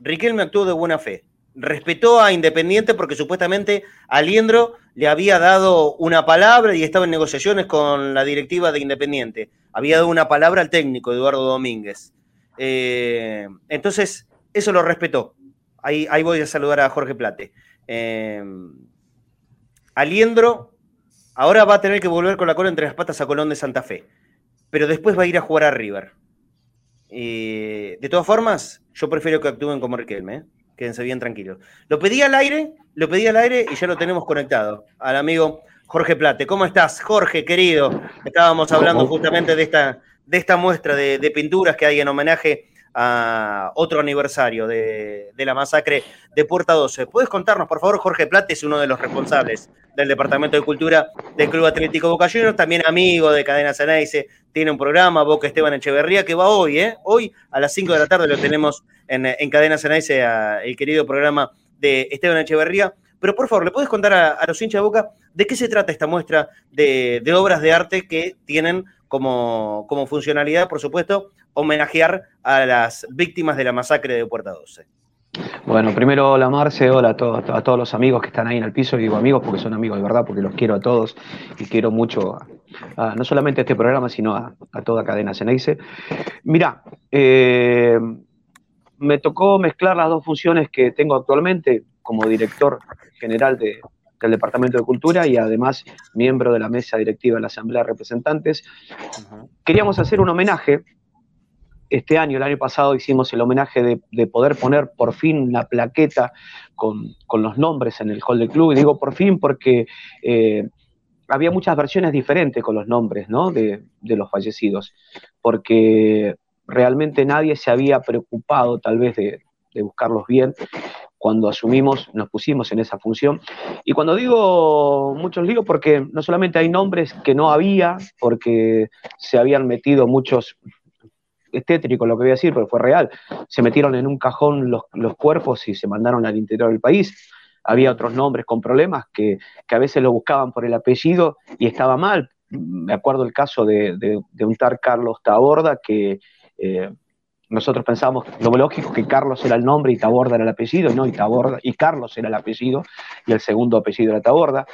Speaker 2: Riquelme actuó de buena fe. Respetó a Independiente porque supuestamente Aliendro le había dado una palabra y estaba en negociaciones con la directiva de Independiente. Había dado una palabra al técnico, Eduardo Domínguez. Eh, entonces, eso lo respetó. Ahí, ahí, voy a saludar a Jorge Plate. Eh, Aliendro ahora va a tener que volver con la cola entre las patas a Colón de Santa Fe pero después va a ir a jugar a River. de todas formas, yo prefiero que actúen como Riquelme, ¿eh? quédense bien tranquilos. Lo pedí al aire, lo pedí al aire y ya lo tenemos conectado al amigo Jorge Plate. ¿Cómo estás, Jorge, querido? Estábamos hablando justamente de esta, de esta muestra de, de pinturas que hay en homenaje a otro aniversario de, la masacre de Puerta 12. ¿Puedes contarnos, por favor? Jorge Plate es uno de los responsables del Departamento de Cultura del Club Atlético Boca Juniors, también amigo de Cadena Ceneice, tiene un programa, Boca Esteban Echeverría, que va hoy, ¿eh? Hoy a las 5 de la tarde lo tenemos en, en Cadena Ceneice, el querido programa de Esteban Echeverría. Pero por favor, ¿le puedes contar a, los hinchas de Boca de qué se trata esta muestra de, obras de arte que tienen como, como funcionalidad, por supuesto, homenajear a las víctimas de la masacre de Puerta 12.
Speaker 8: Bueno, primero hola Marce, hola a, todos, los amigos que están ahí en el piso, y digo amigos porque son amigos de verdad, porque los quiero a todos y quiero mucho, no solamente a este programa, sino a, toda cadena Ceneice. Mira, eh, me tocó mezclar las dos funciones que tengo actualmente como director general del Departamento de Cultura y además miembro de la mesa directiva de la Asamblea de Representantes. Queríamos hacer un homenaje este año, el año pasado, hicimos el homenaje de, poder poner por fin la plaqueta con, los nombres en el hall del club. Y digo por fin porque eh, había muchas versiones diferentes con los nombres de, los fallecidos, porque realmente nadie se había preocupado tal vez de, buscarlos bien cuando asumimos, nos pusimos en esa función. Y cuando digo muchos digo porque no solamente hay nombres que no había, porque se habían metido muchos es tétrico lo que voy a decir, pero fue real. Se metieron en un cajón los, cuerpos y se mandaron al interior del país. Había otros nombres con problemas que, a veces lo buscaban por el apellido y estaba mal. Me acuerdo el caso de, un tal Carlos Taborda que eh, nosotros pensábamos, lo lógico que Carlos era el nombre y Taborda era el apellido, no, y, Taborda, y Carlos era el apellido y el segundo apellido era Taborda.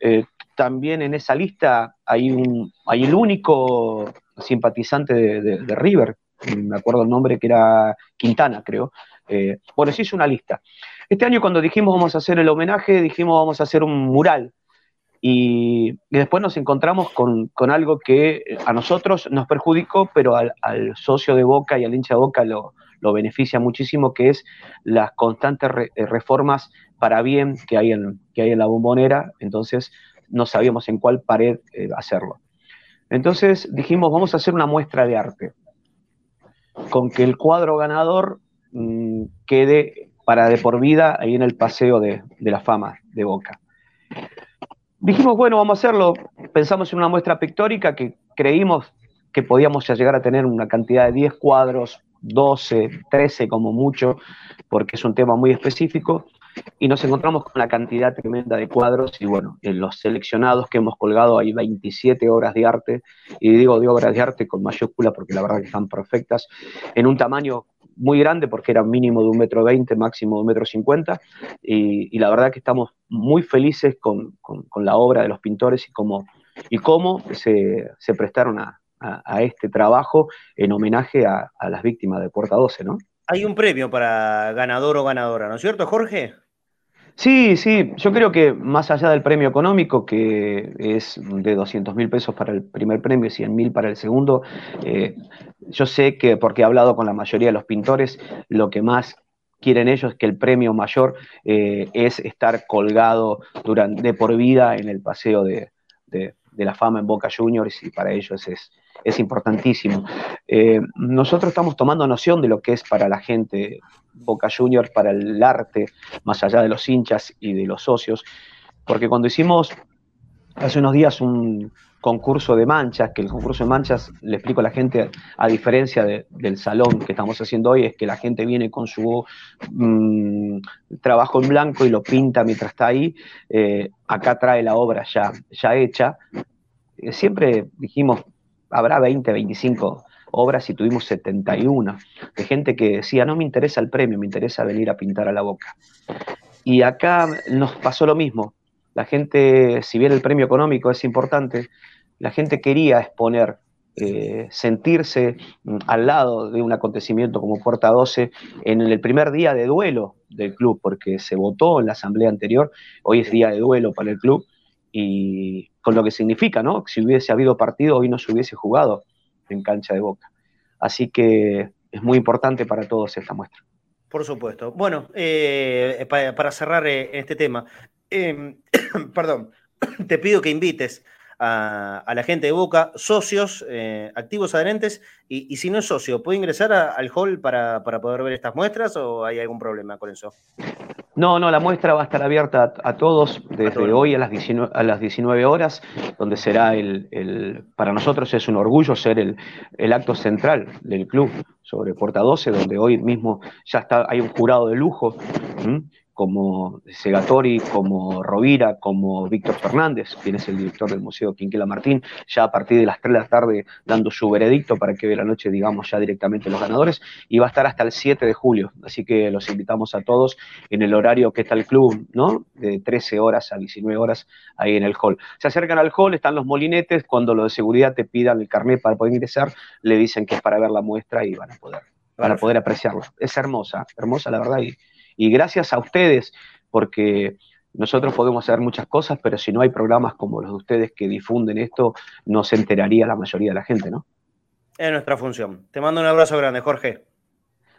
Speaker 8: Eh, también en esa lista hay, un, hay el único simpatizante de River, me acuerdo el nombre que era Quintana, creo. Eh, bueno, se hizo una lista. Este año cuando dijimos vamos a hacer el homenaje, dijimos vamos a hacer un mural. Y, después nos encontramos con, algo que a nosotros nos perjudicó, pero al, socio de Boca y al hincha de Boca lo, beneficia muchísimo, que es las constantes eh, reformas para bien que hay, en, la bombonera. Entonces no sabíamos en cuál pared eh, hacerlo. Entonces dijimos, vamos a hacer una muestra de arte con que el cuadro ganador mm, quede para de por vida ahí en el paseo de, la fama de Boca. Dijimos, bueno, vamos a hacerlo. Pensamos en una muestra pictórica que creímos que podíamos llegar a tener una cantidad de 10 cuadros, 12, 13 como mucho, porque es un tema muy específico y nos encontramos con una cantidad tremenda de cuadros y bueno, en los seleccionados que hemos colgado hay 27 obras de arte, y digo de obras de arte con mayúscula porque la verdad que están perfectas, en un tamaño muy grande porque era mínimo de un metro veinte, máximo de un metro cincuenta, y, la verdad que estamos muy felices con, la obra de los pintores y cómo, y cómo se, prestaron a, este trabajo en homenaje a, a las víctimas de Puerta 12, ¿no?
Speaker 2: Hay un premio para ganador o ganadora, ¿no es cierto, Jorge?
Speaker 8: Sí, sí, yo creo que más allá del premio económico, que es de 200 mil pesos para el primer premio y 100 mil para el segundo, eh, yo sé que, porque he hablado con la mayoría de los pintores, lo que más quieren ellos es que el premio mayor eh, es estar colgado durante, de por vida en el paseo de, la fama en Boca Juniors y para ellos es, es importantísimo. Eh, nosotros estamos tomando noción de lo que es para la gente Boca Juniors, para el arte, más allá de los hinchas y de los socios, porque cuando hicimos hace unos días un concurso de manchas, que el concurso de manchas, le explico a la gente, a diferencia del salón que estamos haciendo hoy, es que la gente viene con su mm, trabajo en blanco y lo pinta mientras está ahí, eh, acá trae la obra ya, ya hecha. Eh, siempre dijimos, habrá 20, 25 obras y tuvimos 71 de gente que decía, no me interesa el premio, me interesa venir a pintar a la boca. Y acá nos pasó lo mismo. La gente, si bien el premio económico es importante, la gente quería exponer, eh, sentirse mm, al lado de un acontecimiento como Puerta 12 en el primer día de duelo del club, porque se votó en la asamblea anterior, hoy es día de duelo para el club, y con lo que significa, ¿no? Si hubiese habido partido, hoy no se hubiese jugado en cancha de boca. Así que es muy importante para todos esta muestra.
Speaker 2: Por supuesto. Bueno, eh, para, cerrar eh, este tema, em, <coughs> perdón, <coughs> te pido que invites a, la gente de Boca, socios, eh, activos adherentes, y, si no es socio, ¿puede ingresar al hall para, poder ver estas muestras o hay algún problema con eso?
Speaker 8: No, no, la muestra va a estar abierta a, todos desde hoy a las, 19, a las 19 horas, donde será el, para nosotros es un orgullo ser el, acto central del club sobre Puerta 12, donde hoy mismo ya está, hay un jurado de lujo como Segatori, como Rovira, como Víctor Fernández, quien es el director del Museo Quinquela Martín, ya a partir de las 3 de la tarde dando su veredicto para que de la noche digamos ya directamente los ganadores, y va a estar hasta el 7 de julio, así que los invitamos a todos en el horario que está el club, ¿no? De 13 horas a 19 horas ahí en el hall. Se acercan al hall, están los molinetes, cuando los de seguridad te pidan el carnet para poder ingresar, le dicen que es para ver la muestra y van a poder, para poder apreciarlo. Es hermosa, hermosa la verdad, y y gracias a ustedes, porque nosotros podemos hacer muchas cosas, pero si no hay programas como los de ustedes que difunden esto, no se enteraría la mayoría de la gente, ¿no?
Speaker 2: Es nuestra función. Te mando un abrazo grande, Jorge.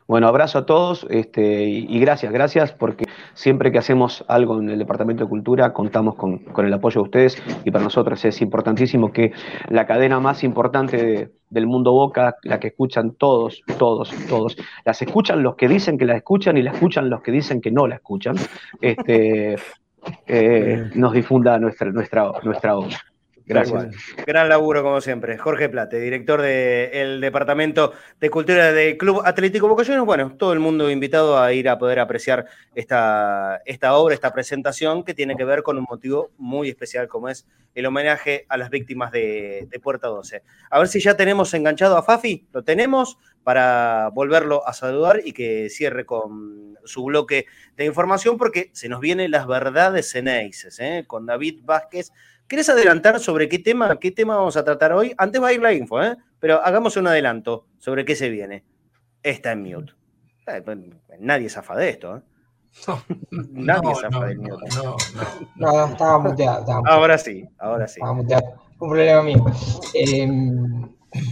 Speaker 8: Bueno, abrazo a todos este, y, gracias, gracias, porque siempre que hacemos algo en el Departamento de Cultura contamos con, el apoyo de ustedes y para nosotros es importantísimo que la cadena más importante del mundo Boca, la que escuchan todos, todos, todos, las escuchan los que dicen que la escuchan y la escuchan los que dicen que no la escuchan, este, <laughs> eh, nos difunda nuestra, nuestra, nuestra obra. Gracias.
Speaker 2: Gran laburo, como siempre. Jorge Plate, director del Departamento de Cultura del Club Atlético Boca Bueno, todo el mundo invitado a ir a poder apreciar esta, obra, esta presentación que tiene que ver con un motivo muy especial, como es el homenaje a las víctimas de, Puerta 12. A ver si ya tenemos enganchado a Fafi. Lo tenemos para volverlo a saludar y que cierre con su bloque de información, porque se nos vienen las verdades en ¿eh? con David Vázquez ¿Querés adelantar sobre qué tema, qué tema vamos a tratar hoy? Antes va a ir la info, ¿eh? pero hagamos un adelanto sobre qué se viene. Está en mute. Eh, pues, nadie zafa de esto. ¿eh? <laughs> nadie zafa de mute.
Speaker 6: No, no, estaba muteado.
Speaker 2: Ahora sí, ahora sí.
Speaker 6: Estaba muteado. Un problema mío. Em,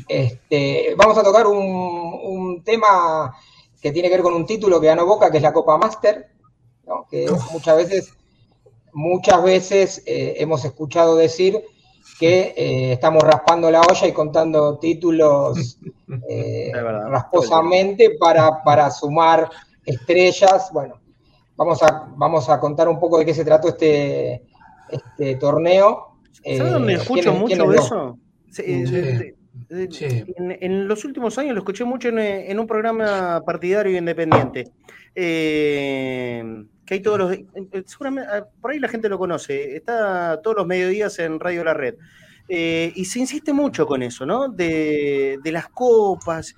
Speaker 6: este, vamos a tocar un, un, tema que tiene que ver con un título que ganó Boca, que es la Copa Master, ¿no? que muchas veces muchas veces eh, hemos escuchado decir que eh, estamos raspando la olla y contando títulos <laughs> eh, rasposamente para, sumar estrellas. Bueno, vamos a, vamos a contar un poco de qué se trató este, este torneo.
Speaker 2: ¿Sabes dónde escucho mucho eso? En, los últimos años lo escuché mucho en, un programa partidario independiente. Eh, que hay todos los. Eh, eh, seguramente, ah, por ahí la gente lo conoce, está todos los mediodías en Radio La Red. Eh, y se insiste mucho con eso, ¿no? De, las copas.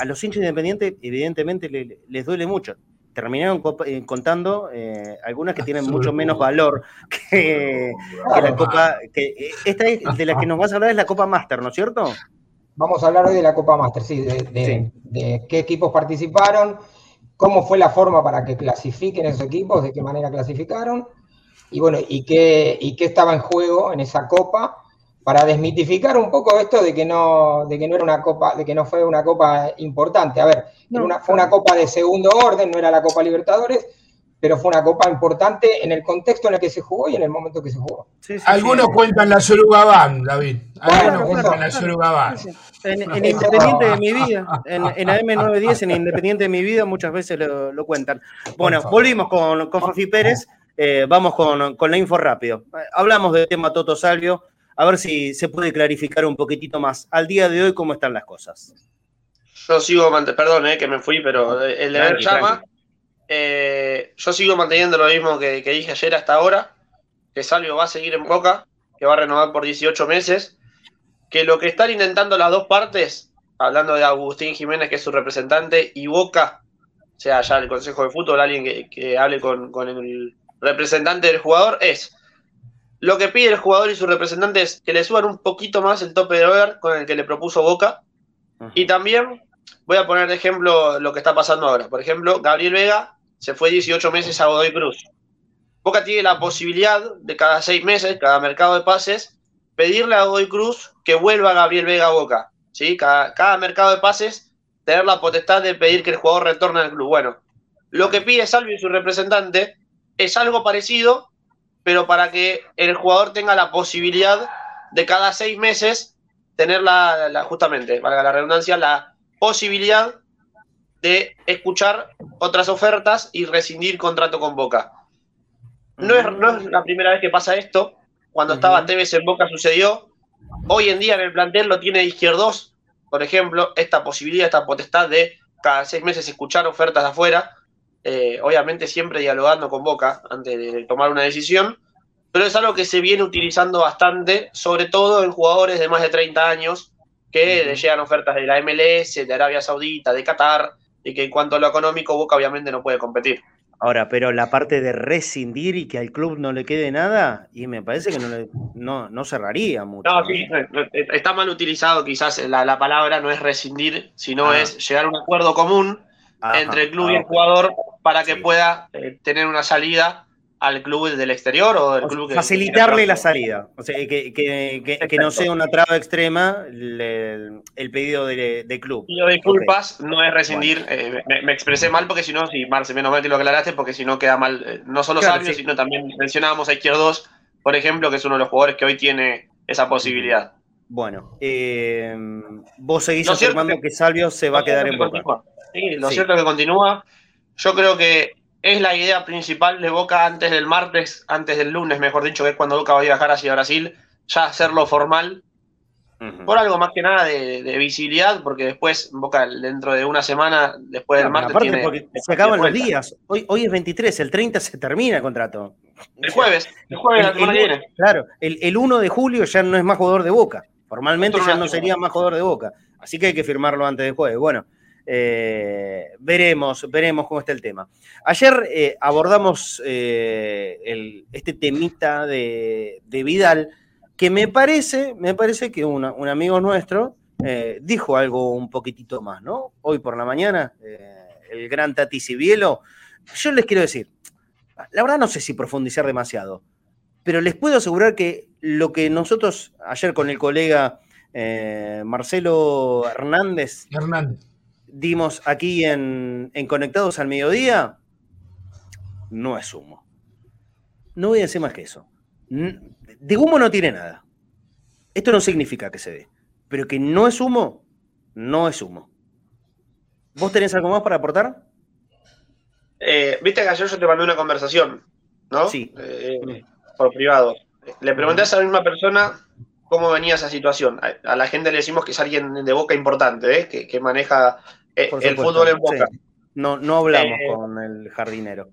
Speaker 2: a los hinchas independientes, evidentemente, les duele mucho. Terminaron contando algunas que tienen mucho menos valor que, la copa. Que, esta de la que nos vas a hablar es la Copa Master, ¿no es cierto?
Speaker 6: Vamos a hablar hoy de la Copa Master, sí, de, de qué equipos participaron cómo fue la forma para que clasifiquen esos equipos, de qué manera clasificaron, y bueno, y qué, y qué estaba en juego en esa copa, para desmitificar un poco esto de que no, de que no era una copa, de que no fue una copa importante. A ver, fue una copa de segundo orden, no era la Copa Libertadores, pero fue una copa importante en el contexto en el que se jugó y en el momento que se jugó.
Speaker 3: Algunos cuentan la Surugabán, David. Algunos cuentan la Surugabán. <laughs>
Speaker 2: En, Independiente de mi vida, en, en AM910, en Independiente de mi vida, muchas veces lo, cuentan. Bueno, volvimos con, con Fafi Pérez. Eh, vamos con, con, la info rápido. Hablamos del tema Toto Salvio. A ver si se puede clarificar un poquitito más. Al día de hoy, ¿cómo están las cosas?
Speaker 7: Yo sigo, perdón, eh, que me fui, pero el de llama eh, yo sigo manteniendo lo mismo que, dije ayer hasta ahora, que Salvio va a seguir en Boca, que va a renovar por 18 meses, que lo que están intentando las dos partes, hablando de Agustín Jiménez, que es su representante, y Boca, o sea, ya el Consejo de Fútbol, alguien que, hable con, el representante del jugador, es lo que pide el jugador y su representante es que le suban un poquito más el tope de over con el que le propuso Boca. Y también voy a poner de ejemplo lo que está pasando ahora. Por ejemplo, Gabriel Vega se fue 18 meses a Godoy Cruz. Boca tiene la posibilidad de cada seis meses, cada mercado de pases, pedirle a Godoy Cruz que vuelva Gabriel Vega a Boca. ¿sí? Cada, mercado de pases, tener la potestad de pedir que el jugador retorne al club. Bueno, lo que pide Salvio y su representante es algo parecido, pero para que el jugador tenga la posibilidad de cada seis meses tener la, justamente, valga la redundancia, la posibilidad de escuchar otras ofertas y rescindir contrato con Boca. No es la primera vez que pasa esto. Cuando estaba Tevez en Boca sucedió. Hoy en día en el plantel lo tiene Izquierdos, por ejemplo, esta posibilidad, esta potestad de cada seis meses escuchar ofertas de afuera. Eh, obviamente siempre dialogando con Boca antes de tomar una decisión, pero es algo que se viene utilizando bastante, sobre todo en jugadores de más de 30 años que le llegan ofertas de la MLS, de Arabia Saudita, de Qatar, y que en cuanto a lo económico Boca obviamente no puede competir.
Speaker 2: Ahora, pero la parte de rescindir y que al club no le quede nada, y me parece que no, no, cerraría mucho.
Speaker 7: No, sí, está mal utilizado quizás la, palabra, no es rescindir, sino ah. es llegar a un acuerdo común entre el club y el jugador para que pueda eh, tener una salida al club del exterior o del club
Speaker 2: Facilitarle la salida. O sea, que, que, no sea una traba extrema el, pedido de, club.
Speaker 7: Pido disculpas, no es rescindir. Eh, me, expresé mal porque si no, si Marce, menos mal que lo aclaraste, porque si no queda mal. Eh, no solo claro, sino también mencionábamos a Izquierdos, por ejemplo, que es uno de los jugadores que hoy tiene esa posibilidad.
Speaker 2: Bueno, eh, vos seguís afirmando que, Salvio se va a quedar en Boca.
Speaker 7: Sí, lo cierto es que continúa. Yo creo que es la idea principal de Boca antes del martes, antes del lunes, mejor dicho, que es cuando Boca va a viajar hacia Brasil, ya hacerlo formal, por algo más que nada de, visibilidad, porque después Boca dentro de una semana, después del martes...
Speaker 2: porque se acaban los días, hoy, hoy es 23, el 30 se termina el contrato.
Speaker 7: El jueves, el jueves la semana viene.
Speaker 2: Claro, el, el 1 de julio ya no es más jugador de Boca, formalmente ya no sería más jugador de Boca, así que hay que firmarlo antes del jueves. Bueno, eh, veremos, veremos cómo está el tema. Ayer eh, abordamos eh, este temita de, Vidal, que me parece, me parece que un amigo nuestro dijo algo un poquitito más, ¿no? Hoy por la mañana, el gran Tati Cibielo. Yo les quiero decir, la verdad no sé si profundizar demasiado, pero les puedo asegurar que lo que nosotros ayer con el colega Marcelo Hernández,
Speaker 3: Hernández
Speaker 2: dimos aquí en, Conectados al Mediodía, no es humo. No voy a decir más que eso. De humo no tiene nada. Esto no significa que se dé. Pero que no es humo, no es humo. ¿Vos tenés algo más para aportar?
Speaker 7: Eh, Viste que ayer yo te mandé una conversación, ¿no?
Speaker 2: Sí.
Speaker 7: Eh, por privado. Le pregunté a esa misma persona cómo venía esa situación. A, la gente le decimos que es alguien de boca importante, ¿eh? que, maneja eh, el fútbol en Boca.
Speaker 2: No, no hablamos eh, con el jardinero.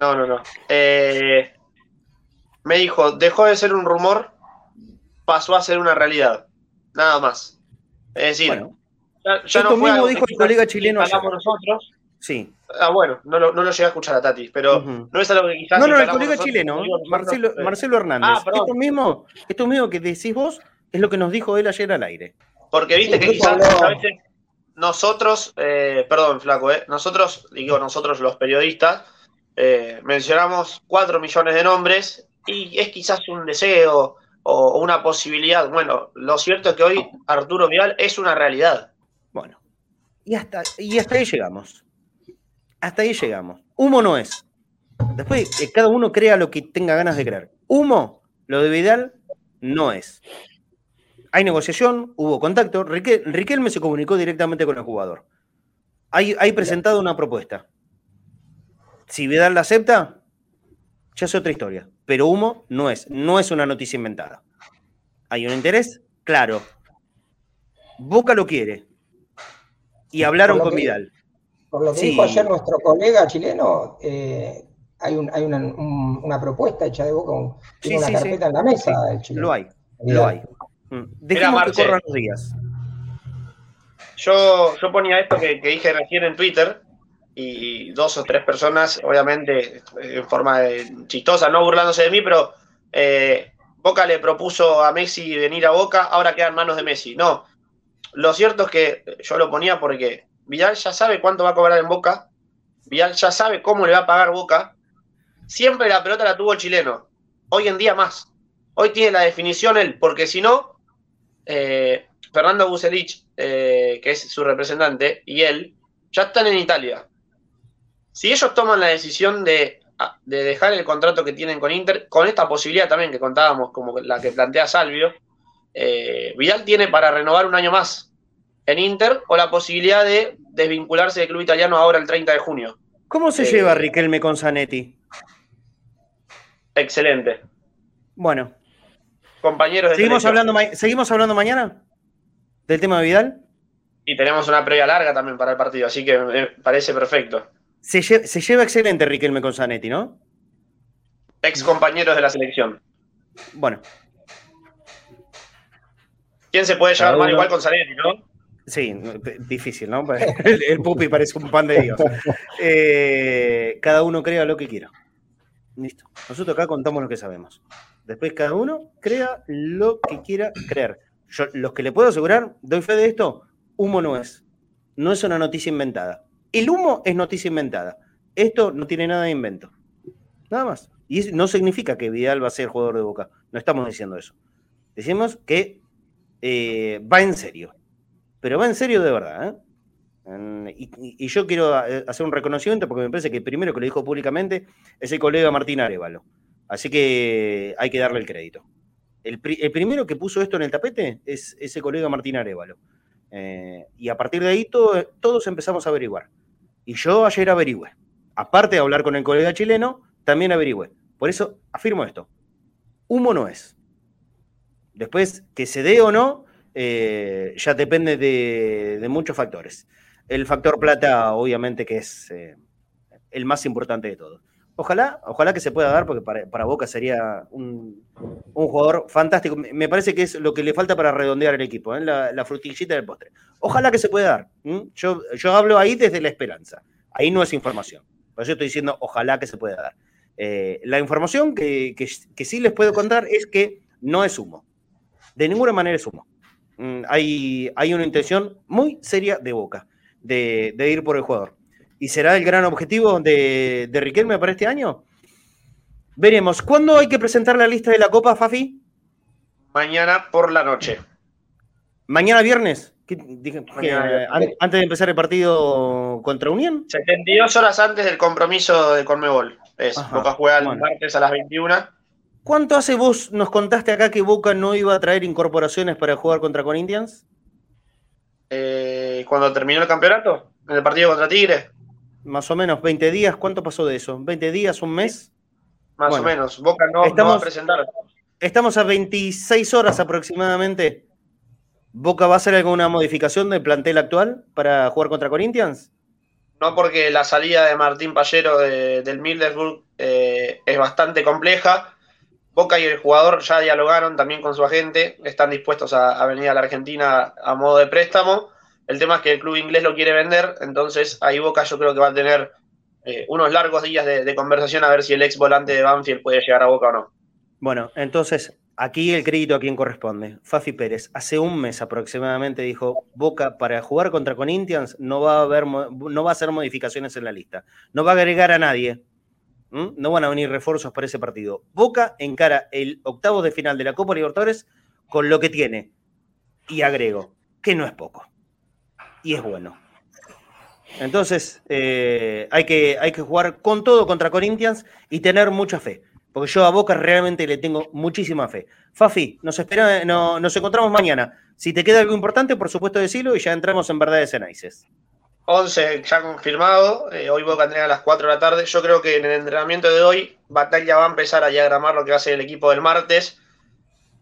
Speaker 7: No, no, no. Eh, me dijo, dejó de ser un rumor, pasó a ser una realidad. Nada más. Es decir,
Speaker 2: ya, no fue mismo dijo el colega chileno
Speaker 7: nosotros.
Speaker 2: Sí.
Speaker 7: Ah, bueno, no lo, no lo llegué a escuchar a Tati, pero no es algo que quizás.
Speaker 2: No, no, el colega chileno, Marcelo, Marcelo Hernández. Ah, esto, mismo, esto mismo que decís vos es lo que nos dijo él ayer al aire.
Speaker 7: Porque viste que quizás a veces nosotros, eh, perdón, Flaco, eh, nosotros, digo nosotros los periodistas, eh, mencionamos cuatro millones de nombres y es quizás un deseo o una posibilidad. Bueno, lo cierto es que hoy Arturo Vidal es una realidad.
Speaker 2: Bueno, y hasta, y hasta ahí llegamos. Hasta ahí llegamos. Humo no es. Después, cada uno crea lo que tenga ganas de creer. Humo, lo de Vidal, no es. Hay negociación, hubo contacto. Riquelme se comunicó directamente con el jugador. Hay, hay presentado una propuesta. Si Vidal la acepta, ya es otra historia. Pero humo no es. No es una noticia inventada. ¿Hay un interés? Claro. Boca lo quiere. Y hablaron con Vidal.
Speaker 6: Por lo que dijo ayer nuestro colega chileno, eh, hay, un, hay una, una, propuesta hecha de Boca, tiene una carpeta en la mesa.
Speaker 2: Lo hay, lo hay. Mm. Dejemos que corran los días.
Speaker 7: Yo, yo ponía esto que, que, dije recién en Twitter y dos o tres personas, obviamente en forma chistosa, no burlándose de mí, pero eh, Boca le propuso a Messi venir a Boca, ahora queda en manos de Messi. No, lo cierto es que yo lo ponía porque Vidal ya sabe cuánto va a cobrar en Boca, Vidal ya sabe cómo le va a pagar Boca, siempre la pelota la tuvo el chileno, hoy en día más. Hoy tiene la definición él, porque si no, eh, Fernando Bucelich, eh, que es su representante, y él, ya están en Italia. Si ellos toman la decisión de, de, dejar el contrato que tienen con Inter, con esta posibilidad también que contábamos, como la que plantea Salvio, eh, Vidal tiene para renovar un año más en Inter o la posibilidad de desvincularse del club italiano ahora el 30 de junio.
Speaker 2: ¿Cómo se lleva Riquelme con Zanetti?
Speaker 7: Excelente.
Speaker 2: Bueno.
Speaker 7: Compañeros de
Speaker 2: ¿Seguimos hablando, ¿Seguimos hablando mañana del tema de Vidal?
Speaker 7: Y tenemos una previa larga también para el partido, así que me parece perfecto.
Speaker 2: Se, lleva excelente Riquelme con Zanetti, ¿no?
Speaker 7: Ex compañeros de la selección.
Speaker 2: Bueno.
Speaker 7: ¿Quién se puede llevar mal igual con Zanetti, no?
Speaker 2: Sí, difícil, ¿no? <laughs> El, pupi parece un pan de Dios. Eh, cada uno crea lo que quiera. Listo. Nosotros acá contamos lo que sabemos. Después cada uno crea lo que quiera creer. Yo, los que le puedo asegurar, doy fe de esto, humo no es. No es una noticia inventada. El humo es noticia inventada. Esto no tiene nada de invento. Nada más. Y no significa que Vidal va a ser jugador de Boca. No estamos diciendo eso. Decimos que eh, va en serio. Pero va en serio de verdad. ¿eh? Y, yo quiero eh, hacer un reconocimiento porque me parece que el primero que lo dijo públicamente es el colega Martín Arevalo. Así que hay que darle el crédito. El, primero que puso esto en el tapete es ese colega Martín Arevalo. Eh, y a partir de ahí todos empezamos a averiguar. Y yo ayer averigüé. Aparte de hablar con el colega chileno, también averigüé. Por eso afirmo esto. Humo no es. Después, que se dé o no, eh, ya depende de muchos factores. El factor plata, obviamente, que es eh, el más importante de todos. Ojalá, ojalá que se pueda dar, porque para, Boca sería un, jugador fantástico. Me parece que es lo que le falta para redondear el equipo, ¿eh? la, frutillita del postre. Ojalá que se pueda dar. Yo, yo hablo ahí desde la esperanza. Ahí no es información. Por eso estoy diciendo, ojalá que se pueda dar. Eh, la información que, sí les puedo contar es que no es humo. De ninguna manera es humo. Mm, hay, hay una intención muy seria de Boca de, ir por el jugador. ¿Y será el gran objetivo de, de Riquelme para este año? Veremos. ¿Cuándo hay que presentar la lista de la Copa, Fafi?
Speaker 7: Mañana por la noche.
Speaker 2: ¿Mañana viernes? antes de empezar el partido contra Unión.
Speaker 7: 72 horas antes del compromiso de Conmebol. Es, Boca juega el martes a las 21.
Speaker 2: ¿Cuánto hace vos nos contaste acá que Boca no iba a traer incorporaciones para jugar contra Corinthians?
Speaker 7: Eh, cuando terminó el campeonato, en el partido contra Tigre.
Speaker 2: Más o menos, 20 días, ¿cuánto pasó de eso? ¿20 días, un mes?
Speaker 7: Más o menos, Boca no, estamos, va a presentar.
Speaker 2: Estamos a 26 horas aproximadamente. ¿Boca va a hacer alguna modificación del plantel actual para jugar contra Corinthians?
Speaker 7: No, porque la salida de Martín Pallero del Mildersburg eh, es bastante compleja. Boca y el jugador ya dialogaron también con su agente, están dispuestos a, venir a la Argentina a modo de préstamo. El tema es que el club inglés lo quiere vender, entonces ahí Boca yo creo que va a tener eh, unos largos días de, conversación a ver si el ex volante de Banfield puede llegar a Boca o no.
Speaker 2: Bueno, entonces Aquí el crédito a quien corresponde. Fafi Pérez, hace un mes aproximadamente dijo, Boca para jugar contra Corinthians no va a, haber, no va a hacer modificaciones en la lista. No va a agregar a nadie. No van a venir refuerzos para ese partido. Boca encara el octavo de final de la Copa Libertadores con lo que tiene. Y agrego, que no es poco. Y es bueno. Entonces, eh, hay, que, hay que jugar con todo contra Corinthians y tener mucha fe porque yo a Boca realmente le tengo muchísima fe. Fafi, nos, espera, nos encontramos mañana. Si te queda algo importante, por supuesto decirlo y ya entramos en verdades cenaices.
Speaker 7: 11 ya confirmado, eh, hoy Boca entrena a las 4 de la tarde. Yo creo que en el entrenamiento de hoy, Batalla va a empezar a diagramar lo que va a ser el equipo del martes,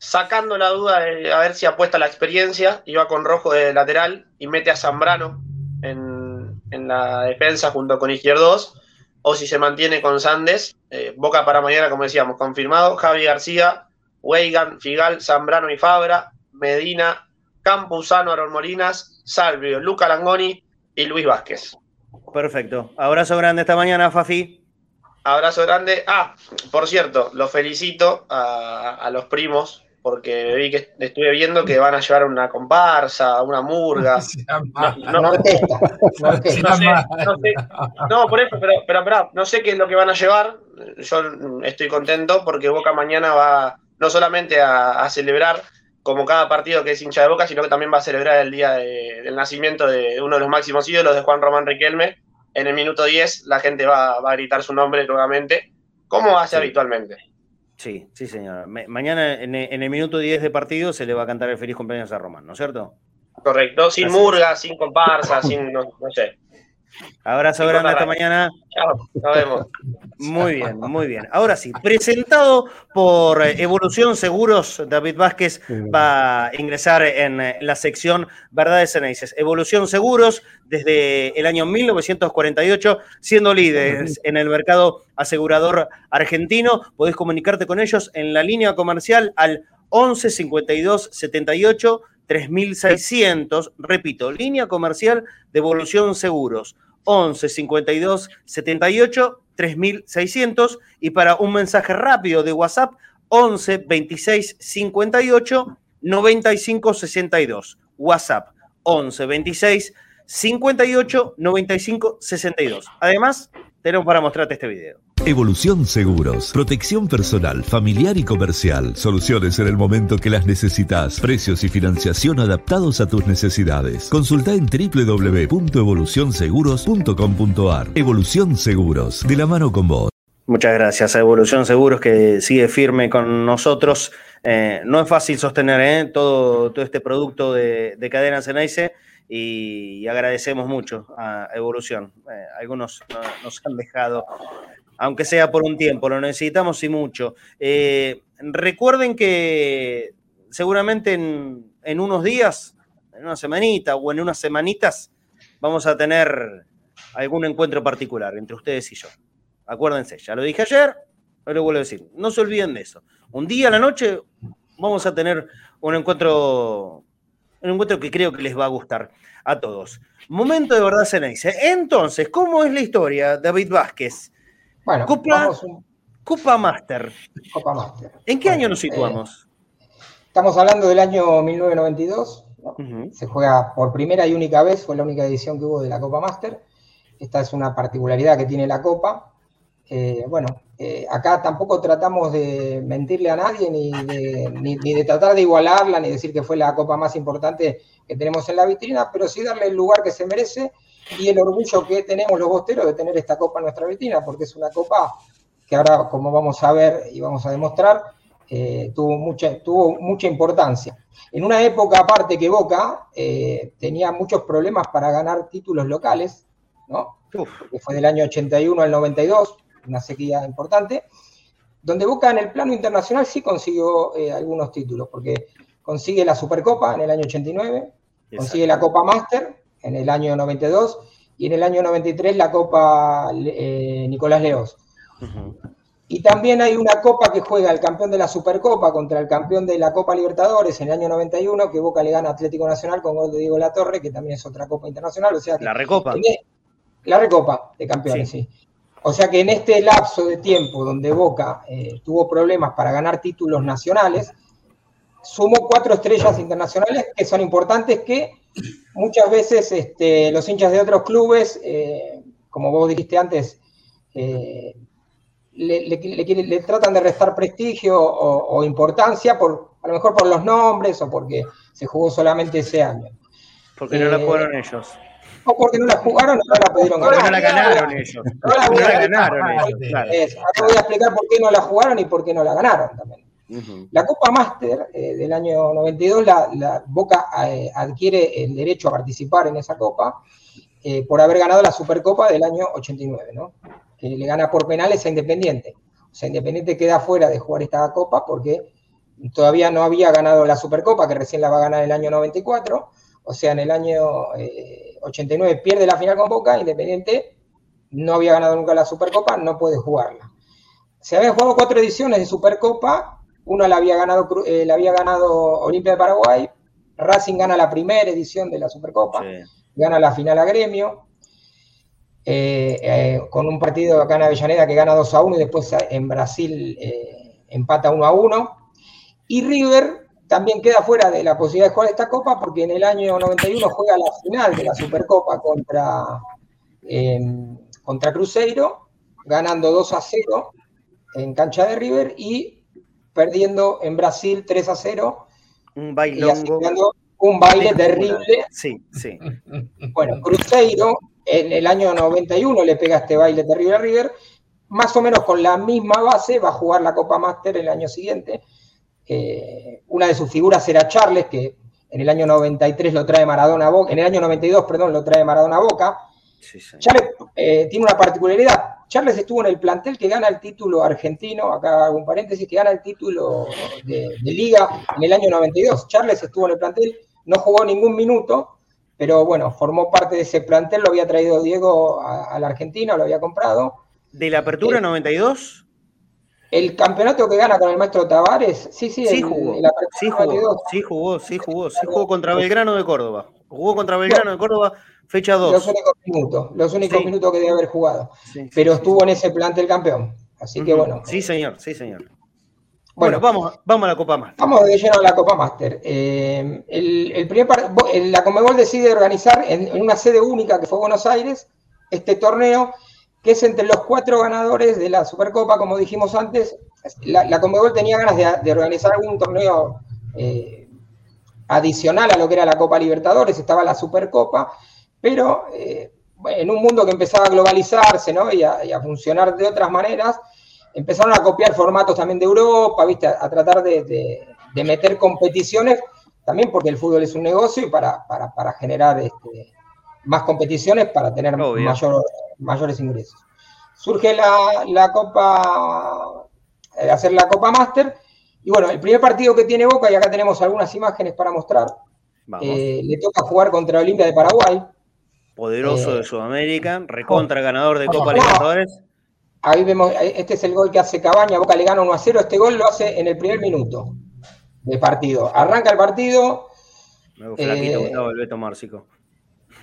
Speaker 7: sacando la duda de a ver si apuesta la experiencia, y va con rojo de lateral y mete a Zambrano en, en la defensa junto con Izquierdos o si se mantiene con Sandes. Eh, Boca para mañana, como decíamos, confirmado. Javi García, Weigan, Figal, Zambrano y Fabra, Medina, Campuzano, Aaron Molinas, Salvio, Luca Langoni y Luis Vázquez.
Speaker 2: Perfecto. Abrazo grande esta mañana, Fafi.
Speaker 7: Abrazo grande. Ah, por cierto, lo felicito a los primos porque vi que estuve viendo que van a llevar una comparsa, una murga. <laughs> No, no, no, por eso, pero, pero, no sé qué es lo que van a llevar. Yo estoy contento porque Boca mañana va no solamente a, celebrar como cada partido que es hincha de Boca, sino que también va a celebrar el día del nacimiento de uno de los máximos ídolos de Juan Román Riquelme. En el minuto 10 la gente va, a gritar su nombre nuevamente, como hace habitualmente.
Speaker 2: Sí, sí, señora. mañana en, el minuto 10 de partido se le va a cantar el feliz cumpleaños a Román, ¿no es cierto?
Speaker 7: Correcto, sin murga, sin comparsa, sin, no, sé.
Speaker 2: Abrazo grande esta mañana. Chao, nos vemos. Muy bien, muy bien. Ahora sí, presentado por eh, Evolución Seguros, David Vázquez va a ingresar en eh, la sección Verdades Ceneices. Evolución Seguros, desde el año 1948, siendo líderes en el mercado asegurador argentino. Podés comunicarte con ellos en la línea comercial al 11 52 78 3600. Repito, línea comercial de Evolución Seguros. 11 52 78 3600 y para un mensaje rápido de WhatsApp 11 26 58 95 62. WhatsApp 11 26 58 95 62. Además, tenemos para mostrarte este video.
Speaker 1: Evolución Seguros, protección personal, familiar y comercial, soluciones en el momento que las necesitas, precios y financiación adaptados a tus necesidades. Consulta en www.evolucionseguros.com.ar. Evolución Seguros, de la mano con vos.
Speaker 2: Muchas gracias a Evolución Seguros que sigue firme con nosotros. Eh, no es fácil sostener eh, todo, este producto de, de cadena Ceneice y, agradecemos mucho a Evolución. Eh, algunos nos han dejado aunque sea por un tiempo, lo necesitamos y mucho. Eh, recuerden que seguramente en, unos días, en una semanita o en unas semanitas, vamos a tener algún encuentro particular entre ustedes y yo. Acuérdense, ya lo dije ayer, pero lo vuelvo a decir, no se olviden de eso. Un día a la noche vamos a tener un encuentro, un encuentro que creo que les va a gustar a todos. Momento de verdad, Ceneice. Entonces, ¿cómo es la historia, David Vázquez?
Speaker 6: Bueno,
Speaker 2: Copa, Master.
Speaker 6: Copa Master.
Speaker 2: ¿En qué año nos situamos?
Speaker 6: estamos hablando del año 1992. Se juega por primera y única vez, fue la única edición que hubo de la Copa Master. Esta es una particularidad que tiene la Copa. Eh, bueno, eh, acá tampoco tratamos de mentirle a nadie, ni de, ni de, tratar de igualarla, ni decir que fue la copa más importante que tenemos en la vitrina, pero sí darle el lugar que se merece y el orgullo que tenemos los bosteros de tener esta copa en nuestra vitrina, porque es una copa que ahora, como vamos a ver y vamos a demostrar, eh, tuvo, mucha, tuvo mucha importancia. En una época aparte que Boca eh, tenía muchos problemas para ganar títulos locales, ¿no? que fue del año 81 al 92, una sequía importante, donde Boca en el plano internacional sí consiguió eh, algunos títulos, porque consigue la Supercopa en el año 89, consigue la Copa Master en el año 92 y en el año 93 la Copa eh, Nicolás Leos. Y también hay una copa que juega el campeón de la Supercopa contra el campeón de la Copa Libertadores en el año 91, que Boca le gana a Atlético Nacional con gol de Diego Latorre, que también es otra copa internacional. O sea
Speaker 2: la Recopa.
Speaker 6: E, la Recopa de campeones, sí. O sea que en este lapso de tiempo donde Boca eh, tuvo problemas para ganar títulos nacionales, sumó cuatro estrellas internacionales que son importantes que muchas veces este, los hinchas de otros clubes, eh, como vos dijiste antes, eh, le, tratan de restar prestigio o, importancia, por, a lo mejor por los nombres o porque se jugó solamente ese año.
Speaker 2: Porque no la jugaron ellos.
Speaker 6: O porque no la jugaron no la pudieron
Speaker 2: ganar. no la ganaron ellos. No la, ganaron
Speaker 6: ellos. ahora voy a explicar por qué no la jugaron y por qué no la ganaron también. La Copa Master eh, del año 92, la, Boca eh, adquiere el derecho a participar en esa Copa eh, por haber ganado la Supercopa del año 89, ¿no? que le gana por penales a Independiente. O sea, Independiente queda fuera de jugar esta Copa porque todavía no había ganado la Supercopa, que recién la va a ganar en el año 94. O sea, en el año 89 pierde la final con Boca, Independiente no había ganado nunca la Supercopa, no puede jugarla. Se habían jugado cuatro ediciones de Supercopa una la había ganado, eh, la había ganado Olimpia de Paraguay, Racing gana la primera edición de la Supercopa, gana la final a Gremio, eh, eh, con un partido acá en Avellaneda que gana 2 a 1 y después en Brasil empata 1 a 1. Y River también queda fuera de la posibilidad de jugar esta copa porque en el año 91 juega la final de la Supercopa contra, contra Cruzeiro, ganando 2 a 0 en cancha de River y perdiendo en Brasil 3 a 0.
Speaker 2: Un bailongo.
Speaker 6: un baile terrible.
Speaker 2: Sí, sí.
Speaker 6: Bueno, Cruzeiro en el año 91 le pega este baile terrible a River. Más o menos con la misma base va a jugar la Copa Master el año siguiente. una de sus figuras era Charles, que en el año 93 lo trae Maradona a Boca, en el año 92, perdón, lo trae Maradona Charles eh, tiene una particularidad, Charles estuvo en el plantel que gana el título argentino, acá hago un paréntesis, que gana el título de, liga en el año 92. Charles estuvo en el plantel, no jugó ningún minuto, pero bueno, formó parte de ese plantel, lo había traído Diego a, la Argentina, lo había comprado.
Speaker 2: ¿De la apertura 92? Eh,
Speaker 6: el campeonato que gana con el maestro Tavares, sí, sí,
Speaker 2: sí, jugó, sí, jugó, sí jugó, sí jugó, sí jugó contra Belgrano de Córdoba. Jugó contra Belgrano de Córdoba Fecha 2.
Speaker 6: Los únicos minutos, los únicos minutos que debe haber jugado. pero estuvo en ese plantel campeón. Así que bueno.
Speaker 2: Sí, señor, sí, señor. Bueno, vamos, vamos a la Copa Master.
Speaker 6: Vamos de lleno a la Copa Master. Eh, el, primer la Comebol decide organizar en, una sede única que fue Buenos Aires este torneo, que es entre los cuatro ganadores de la Supercopa, como dijimos antes. La, la Comebol tenía ganas de, organizar algún torneo eh, adicional a lo que era la Copa Libertadores, estaba la Supercopa, pero eh, en un mundo que empezaba a globalizarse y, a, funcionar de otras maneras, empezaron a copiar formatos también de Europa, ¿viste? A, tratar de, meter competiciones, también porque el fútbol es un negocio y para, generar este, más competiciones, para tener mayores ingresos. Surge la, Copa, eh, hacer la Copa Master, y bueno, el primer partido que tiene Boca, y acá tenemos algunas imágenes para mostrar, eh, le toca jugar contra Olimpia de Paraguay,
Speaker 2: poderoso de eh, Sudamérica, recontra ganador de Copa Libertadores.
Speaker 6: Ahí vemos, este es el gol que hace Cabaña, Boca le gana 1 a 0, este gol lo hace en el primer minuto de partido. Arranca el partido.
Speaker 2: Eh, el Beto Márcico.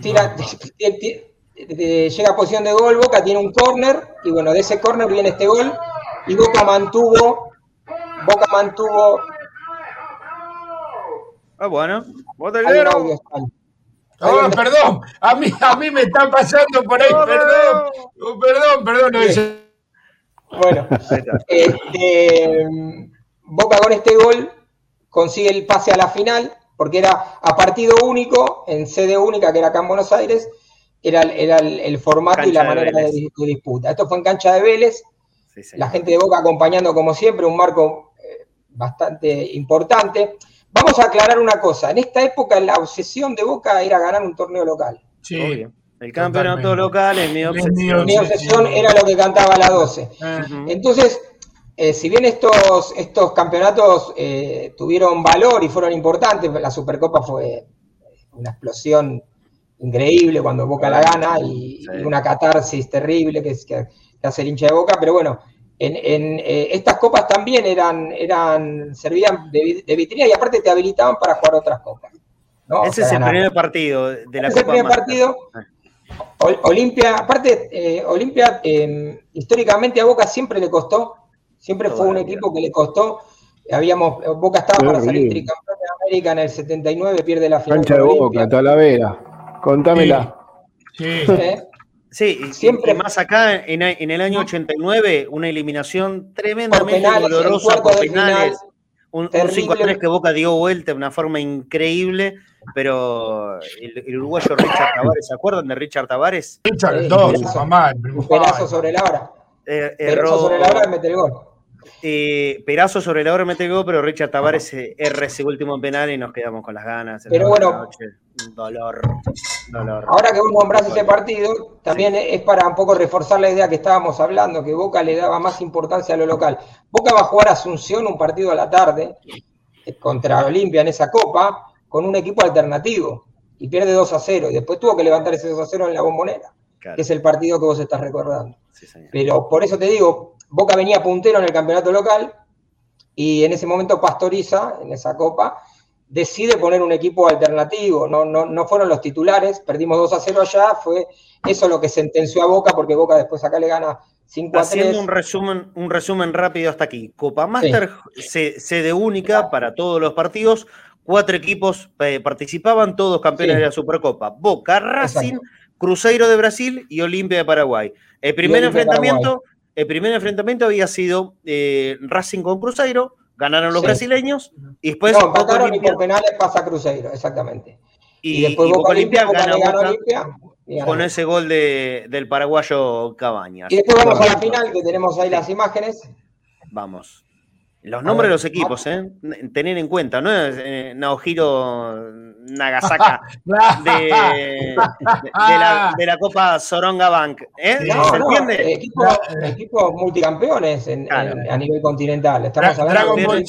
Speaker 6: Tira, <laughs> <laughs> llega a posición de gol, Boca tiene un córner, y bueno, de ese córner viene este gol, y Boca mantuvo, Boca mantuvo.
Speaker 2: Ah, bueno,
Speaker 3: Oh, perdón, a mí, a mí me está pasando por ahí, perdón, oh, perdón, perdón.
Speaker 6: Bueno, este, Boca con este gol consigue el pase a la final, porque era a partido único, en sede única, que era acá en Buenos Aires, era, era el, formato y la manera de, disputa. Esto fue en cancha de Vélez, la gente de Boca acompañando como siempre, un marco eh, bastante importante. Vamos a aclarar una cosa. En esta época la obsesión de Boca era ganar un torneo local.
Speaker 2: Sí. El campeonato local es mi obsesión.
Speaker 6: Mi obsesión era lo que cantaba la 12. Entonces, eh, si bien estos, estos campeonatos eh, tuvieron valor y fueron importantes, la Supercopa fue una explosión increíble cuando Boca la gana y, una catarsis terrible que, que hace el hincha de Boca, pero bueno, en, eh, estas copas también eran, eran servían de, vitrina y aparte te habilitaban para jugar otras copas.
Speaker 2: Ese es el primer partido de la Copa.
Speaker 6: el primer partido. Olimpia, aparte, eh, Olimpia em, históricamente a Boca siempre le costó, siempre fue un equipo que le costó Habíamos, Boca estaba para salir tricampeón de América en el 79, pierde la final.
Speaker 4: Cancha de Boca, Talavera. Contámela.
Speaker 2: Sí. ¿Eh? Sí, siempre más acá en, el año 89, una eliminación tremendamente dolorosa por penales. Un, 5-3 que Boca dio vuelta de una forma increíble, pero el, uruguayo Richard Tavares, ¿se acuerdan de Richard Tavares?
Speaker 3: Richard, dos, mamá.
Speaker 6: Un pedazo sobre la hora. Eh, erró, sobre la hora mete el gol.
Speaker 2: Eh, Perazo sobre la hora mete el gol, pero Richard Tavares erra ese último penal y nos quedamos con las ganas.
Speaker 6: Pero bueno, dolor, dolor. Ahora que vos nombrás ese partido, también es para un poco reforzar la idea que estábamos hablando, que Boca le daba más importancia a lo local. Boca va a jugar Asunción un partido a la tarde eh, contra Olimpia en esa copa con un equipo alternativo y pierde 2 a 0 y después tuvo que levantar ese 2 a 0 en la bombonera, que es el partido que vos estás recordando. Pero por eso te digo, Boca venía puntero en el campeonato local y en ese momento Pastoriza, en esa copa, decide poner un equipo alternativo. No, no, no fueron los titulares, perdimos 2 a 0 allá, fue eso lo que sentenció a Boca, porque Boca después acá le gana 5 a 3.
Speaker 2: Haciendo un resumen, un resumen rápido hasta aquí. Copa Master, sede única para todos los partidos. Cuatro equipos eh, participaban, todos campeones de la Supercopa. Boca, Racing, Cruzeiro de Brasil y Olimpia de Paraguay. El primer enfrentamiento el primer enfrentamiento había sido eh, Racing con Cruzeiro, ganaron los brasileños y después.
Speaker 6: No, empataron y por penales pasa Cruzeiro, exactamente.
Speaker 2: Y, después Boca, Olimpia, ganó con ese gol de, del paraguayo Cabañas.
Speaker 6: Y después vamos a la final, que tenemos ahí las imágenes.
Speaker 2: Vamos. Los nombres de los equipos, ¿eh? Tener en cuenta, ¿no? es Nagasaka <laughs> de, la, Copa Soronga Bank. ¿eh?
Speaker 6: ¿Se entiende? Equipos, multicampeones a nivel continental. Estamos hablando de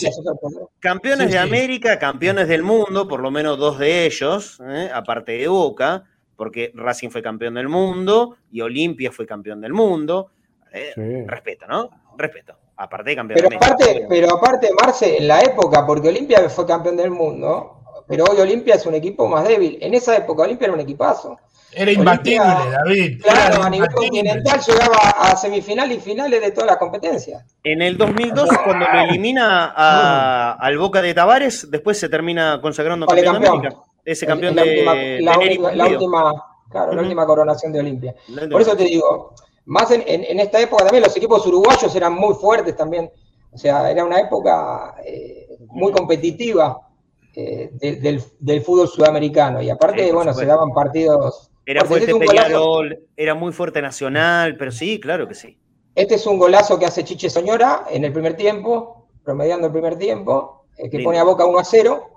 Speaker 2: campeones de América, campeones del mundo, por lo menos dos de ellos, ¿eh? aparte de Boca, porque Racing fue campeón del mundo y Olimpia fue campeón del mundo. Eh, respeto, ¿no? Respeto. Aparte de campeón
Speaker 6: pero aparte, pero aparte, Marce, en la época, porque Olimpia fue campeón del mundo, pero hoy Olimpia es un equipo más débil. En esa época Olimpia era un equipazo.
Speaker 3: Era imbatible, David.
Speaker 6: Claro, a nivel continental llegaba a semifinales y finales de todas las competencias.
Speaker 2: En el 2002, cuando lo elimina a, al Boca de Tavares, después se termina consagrando campeón, de América. Ese campeón de,
Speaker 6: la, última, la, última, claro, la última coronación de Olimpia. Por eso te digo, más en, en, esta época también los equipos uruguayos eran muy fuertes también. O sea, era una época eh, muy competitiva eh, del, del, fútbol sudamericano. Y aparte, bueno, se daban partidos.
Speaker 2: Era fuerte Peñarol, era muy fuerte Nacional, pero sí, claro que sí.
Speaker 6: Este es un golazo que hace Chiche Soñora en el primer tiempo, promediando el primer tiempo, eh, que pone a Boca 1 a 0.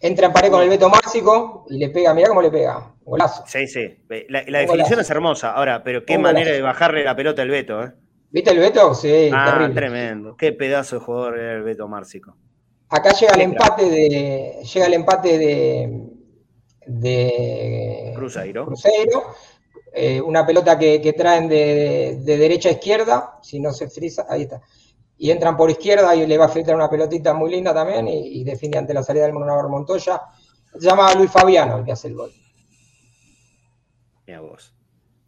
Speaker 6: Entra en pared con el Beto Máxico y le pega, mirá cómo le pega. Golazo.
Speaker 2: Sí, sí. La, definición es hermosa. Ahora, pero qué manera de bajarle la pelota al Beto, ¿eh?
Speaker 6: ¿Viste el Beto? Sí,
Speaker 2: ah, tremendo. Qué pedazo de jugador era el Beto Márcico.
Speaker 6: Acá llega el empate de. Llega el empate de. de
Speaker 2: Cruzeiro.
Speaker 6: Eh, una pelota que, traen de, derecha a izquierda. Si no se frisa, ahí está. Y entran por izquierda y le va a filtrar una pelotita muy linda también. Y, define ante la salida del Mono Montoya. Llama Luis Fabiano el que hace el gol
Speaker 2: vos.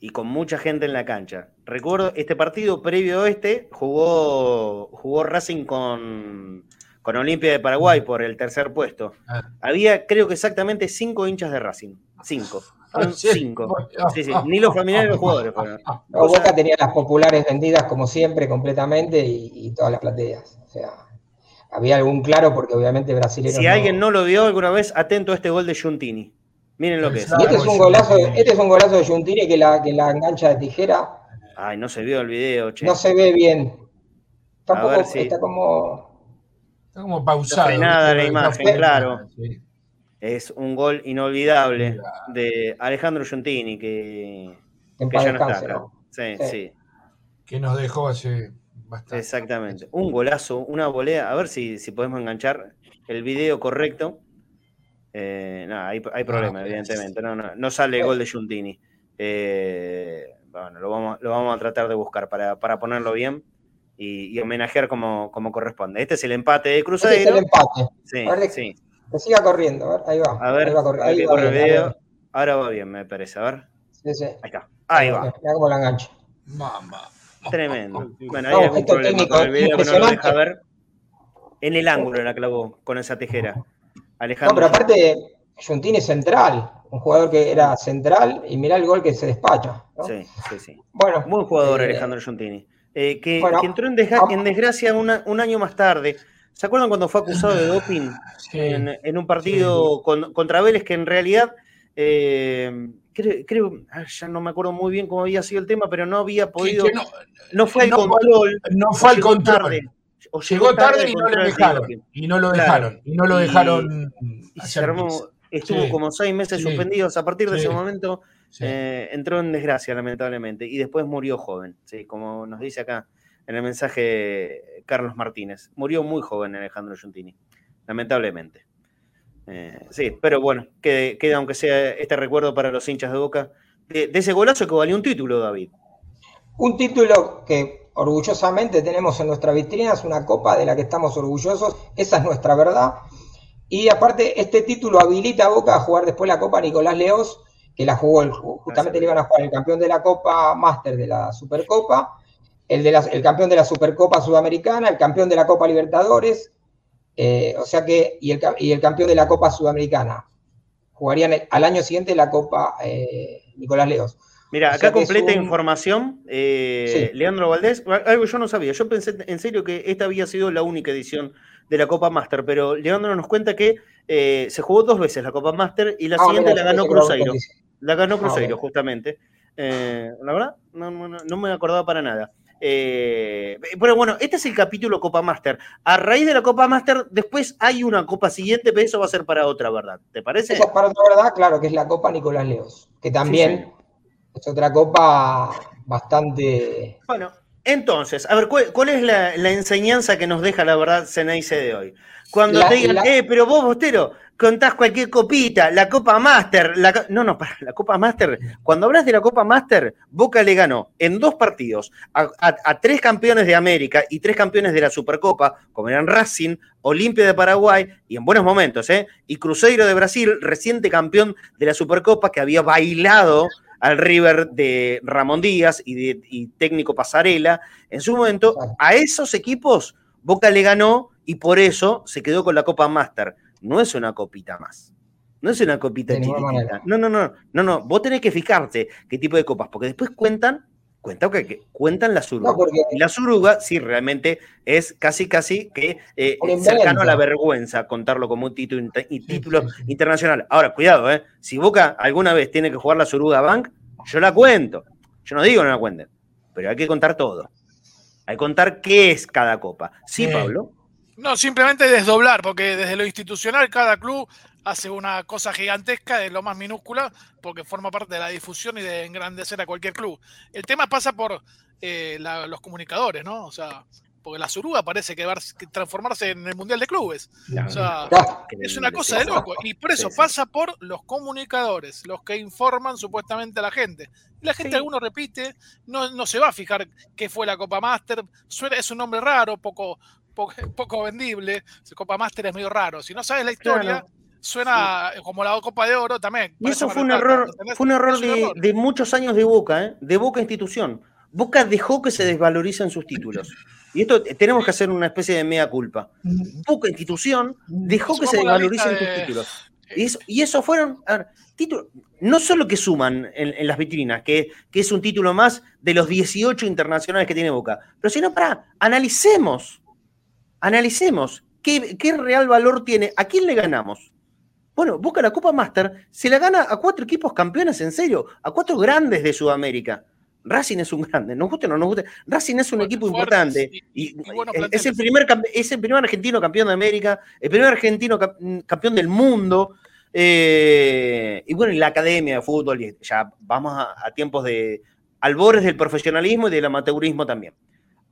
Speaker 2: Y con mucha gente en la cancha. Recuerdo este partido previo a este, jugó, jugó Racing con, con Olimpia de Paraguay por el tercer puesto. Ah. Había, creo que exactamente cinco hinchas de Racing. Cinco. Ah, cinco. Sí, sí. Ni los familiares ni los jugadores
Speaker 6: Boca tenía las populares vendidas como siempre, completamente, y, todas las plateas. O sea, había algún claro porque obviamente Brasil
Speaker 2: Si alguien no lo vio alguna vez, atento a este gol de Giuntini. Miren lo que es.
Speaker 6: este es un golazo, este es un golazo de Juntini que la, que la engancha de tijera.
Speaker 2: Ay, no se vio el video, che.
Speaker 6: No se ve bien. Tampoco está como.
Speaker 3: Está como pausado.
Speaker 2: Frenada la imagen, claro. Es un gol inolvidable de Alejandro Giuntini que, que ya no está Sí, sí,
Speaker 3: Que nos dejó hace
Speaker 2: bastante. Exactamente. Un golazo, una volea. A ver si, si podemos enganchar el video correcto. Eh, no, hay, hay problema, evidentemente. No, no, no sale gol de Giuntini. Eh, bueno, lo vamos, lo vamos a tratar de buscar para, para ponerlo bien y, homenajear como, como, corresponde. Este es el empate de Cruzeiro. Este
Speaker 6: es el empate. Sí, sí. Que siga corriendo, a ver, ahí va.
Speaker 2: A ver, ahí va, el video. Ahora va bien, me parece, a ver.
Speaker 6: Sí, sí.
Speaker 2: Ahí está. Ahí va.
Speaker 6: Mira cómo la engancha.
Speaker 3: Mamá.
Speaker 2: Tremendo. <laughs> Bueno, hay algún problema con el video que no lo deja ver. En el ángulo la clavó con esa tijera. Alejandro.
Speaker 6: No, pero aparte, Giuntini es central, un jugador que era central y mirá el gol que se despacha.
Speaker 2: Sí, sí, sí.
Speaker 6: Bueno,
Speaker 2: Buen jugador, eh, Alejandro Giuntini. Eh, que, entró en, desgracia un año más tarde. ¿Se acuerdan cuando fue acusado de doping en, un partido contra Vélez que en realidad eh, creo, ya no me acuerdo muy bien cómo había sido el tema, pero no había podido. no, fue al control.
Speaker 3: No fue al control. o llegó, tarde, y no lo dejaron. Y no lo dejaron. Y no lo dejaron.
Speaker 2: estuvo como seis meses suspendidos. A partir de ese momento eh, entró en desgracia, lamentablemente. Y después murió joven. Sí, como nos dice acá en el mensaje Carlos Martínez. Murió muy joven Alejandro Giuntini, lamentablemente. Eh, sí, pero bueno, queda aunque sea este recuerdo para los hinchas de Boca de, ese golazo que valió un título, David.
Speaker 6: Un título que orgullosamente tenemos en nuestra vitrina, es una copa de la que estamos orgullosos, esa es nuestra verdad. Y aparte, este título habilita a Boca a jugar después la Copa Nicolás Leos, que la jugó, el, justamente le iban a jugar el campeón de la Copa Máster de la Supercopa, el, de el campeón de la Supercopa Sudamericana, el campeón de la Copa Libertadores, eh, o sea que, y el, campeón de la Copa Sudamericana. Jugarían al año siguiente la Copa eh, Nicolás Leos.
Speaker 2: Mira, acá completa información, eh, Leandro Valdés, algo yo no sabía, yo pensé en serio que esta había sido la única edición de la Copa Master, pero Leandro nos cuenta que se jugó dos veces la Copa Master y la ah, siguiente la ganó Cruzeiro. La ganó ah, Cruzeiro, justamente. la verdad, no, no, me acordaba para nada. Eh, pero bueno, este es el capítulo Copa Master. A raíz de la Copa Master, después hay una Copa siguiente, pero eso va a ser para otra verdad. ¿Te parece?
Speaker 6: Eso para otra verdad, claro, que es la Copa Nicolás Leos, que también es otra copa bastante.
Speaker 2: Bueno, entonces, a ver, ¿cuál, es la, enseñanza que nos deja la verdad Ceneice de hoy? Cuando te digan, eh, pero vos, Bostero, contás cualquier copita, la Copa Master, la, no, no, la Copa Master, cuando hablas de la Copa Master, Boca le ganó en dos partidos a, tres campeones de América y tres campeones de la Supercopa, como eran Racing, Olimpia de Paraguay, y en buenos momentos, ¿eh? Y Cruzeiro de Brasil, reciente campeón de la Supercopa, que había bailado al River de Ramón Díaz y técnico Pasarela. En su momento, a esos equipos Boca le ganó y por eso se quedó con la Copa Master no es una copita más. No es una copita chiquitita. No, no, no, no, no. Vos tenés que fijarte qué tipo de copas, porque después cuentan, cuentan, que, cuentan la suruga. Y la suruga, sí, realmente es casi, casi que eh, cercano a la vergüenza contarlo como un título, título internacional. Ahora, cuidado, ¿eh? Si Boca alguna vez tiene que jugar la suruga Bank, yo la cuento. Yo no digo no la cuenten, pero hay que contar todo. Hay que contar qué es cada copa. Sí, Pablo.
Speaker 5: No, simplemente desdoblar, porque desde lo institucional cada club hace una cosa gigantesca de lo más minúscula, porque forma parte de la difusión y de engrandecer a cualquier club. El tema pasa por eh, los comunicadores, ¿no? O sea, porque la Suruga parece que va a transformarse en el Mundial de Clubes. o sea, es una cosa de loco. Y por eso pasa por los comunicadores, los que informan supuestamente a la gente. Y la gente, alguno repite, no, no se va a fijar qué fue la Copa Master. es un nombre raro, poco, <laughs> poco, vendible. Copa Master es medio raro. Si no sabes la historia, suena como la Copa de Oro también.
Speaker 2: Y eso fue un, error, fue un error, de, muchos años de Boca, ¿eh? de Boca institución. Boca dejó que se desvaloricen sus títulos. Y esto tenemos que hacer una especie de mea culpa. Boca institución dejó que se desvaloricen sus títulos. Y eso, fueron títulos, no solo que suman en, las vitrinas, que, que, es un título más de los 18 internacionales que tiene Boca, pero sino para, analicemos analicemos qué, real valor tiene, a quién le ganamos. Bueno, busca la Copa Master, se la gana a cuatro equipos campeones, en serio, a cuatro grandes de Sudamérica. Racing es un grande, nos guste o no nos guste. Racing es un equipo importante. Y, es, el primer, es el primer argentino campeón de América, el primer argentino campeón del mundo. Eh, y bueno, en la academia de fútbol, ya vamos a, a tiempos de albores del profesionalismo y del amateurismo también.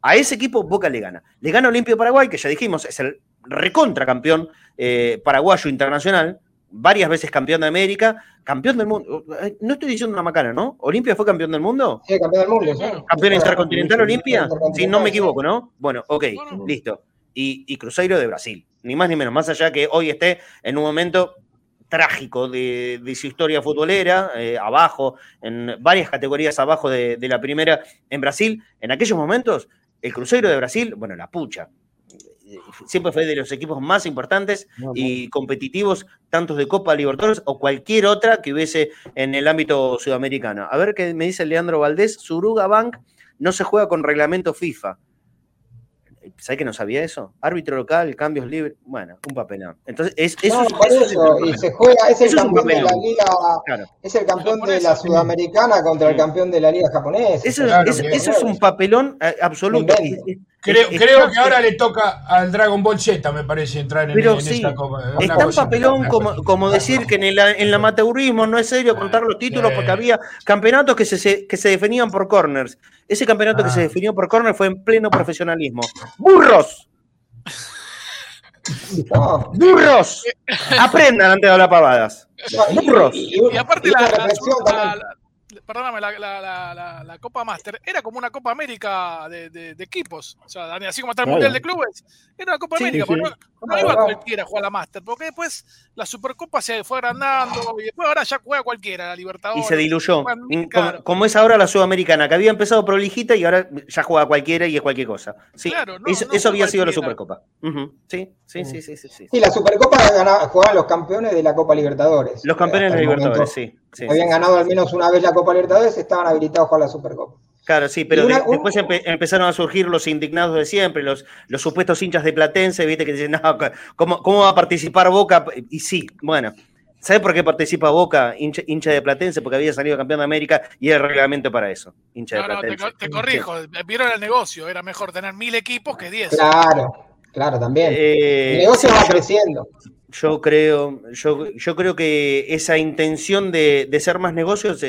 Speaker 2: A ese equipo Boca le gana. Le gana Olimpio Paraguay, que ya dijimos, es el recontra campeón eh, paraguayo internacional, varias veces campeón de América, campeón del mundo. Eh, no estoy diciendo una macana, ¿no? ¿Olimpia fue campeón del mundo?
Speaker 6: Sí, campeón del mundo. Sí.
Speaker 2: ¿Campeón intercontinental Olimpia? Sí, no me equivoco, ¿no? Bueno, ok, listo. Y, Cruzeiro de Brasil, ni más ni menos, más allá que hoy esté en un momento trágico de, su historia futbolera, eh, abajo, en varias categorías abajo de, de, la primera en Brasil, en aquellos momentos el Cruzeiro de Brasil, bueno, la pucha. siempre fue de los equipos más importantes y competitivos, tantos de Copa Libertadores o cualquier otra que hubiese en el ámbito sudamericano. A ver qué me dice Leandro Valdés, Suruga Bank no se juega con reglamento FIFA. ¿Sabes que no sabía eso? Árbitro local, cambios libres, bueno, un papelón. Entonces, es, eso,
Speaker 6: y se juega, es el campeón de la liga, es el campeón de la sudamericana contra el campeón de la liga japonesa.
Speaker 2: Eso, es un papelón eh, absoluto.
Speaker 3: Creo, creo que ahora le toca al Dragon Ball Z, me parece, entrar en,
Speaker 2: pero esta copa. Es tan papelón como, como decir que en el, en el amateurismo no es serio contar los títulos porque había campeonatos que se, que se definían por corners. Ese campeonato que se ah. definió por corner fue en pleno profesionalismo. ¡Burros! <laughs> ¡Burros! <laughs> Aprendan antes de hablar pavadas. ¡Burros!
Speaker 5: Y, aparte la, perdóname, la, la, la, Copa Master era como una Copa América de, de, equipos. O sea, así como está el Mundial de Clubes, era una Copa América. No, iba cualquiera a jugar la Master, porque después la Supercopa se fue agrandando y después ahora ya juega cualquiera, la Libertadores.
Speaker 2: Y se diluyó. Como, es ahora la Sudamericana, que había empezado prolijita y ahora ya juega cualquiera y es cualquier cosa. Sí, eso, había sido la Supercopa. sí, sí, sí, sí, sí, sí.
Speaker 6: Sí, la Supercopa jugaban los campeones de la Copa Libertadores.
Speaker 2: Los campeones de la Libertadores, sí.
Speaker 6: Habían ganado al menos una vez la Copa Libertadores, estaban habilitados para la Supercopa.
Speaker 2: Claro, sí, pero después empezaron a surgir los indignados de siempre, los, los supuestos hinchas de Platense, viste, que dicen, no, ¿cómo, ¿cómo, va a participar Boca? Y sí, bueno, ¿sabe por qué participa Boca, hincha, de Platense? Porque había salido campeón de América y el reglamento para eso, hincha de Platense.
Speaker 5: No, te, corrijo, vieron el negocio, era mejor tener mil equipos que diez.
Speaker 6: Claro, claro, también. Eh, el negocio va creciendo.
Speaker 2: Yo creo, yo, yo creo que esa intención de, ser más negocios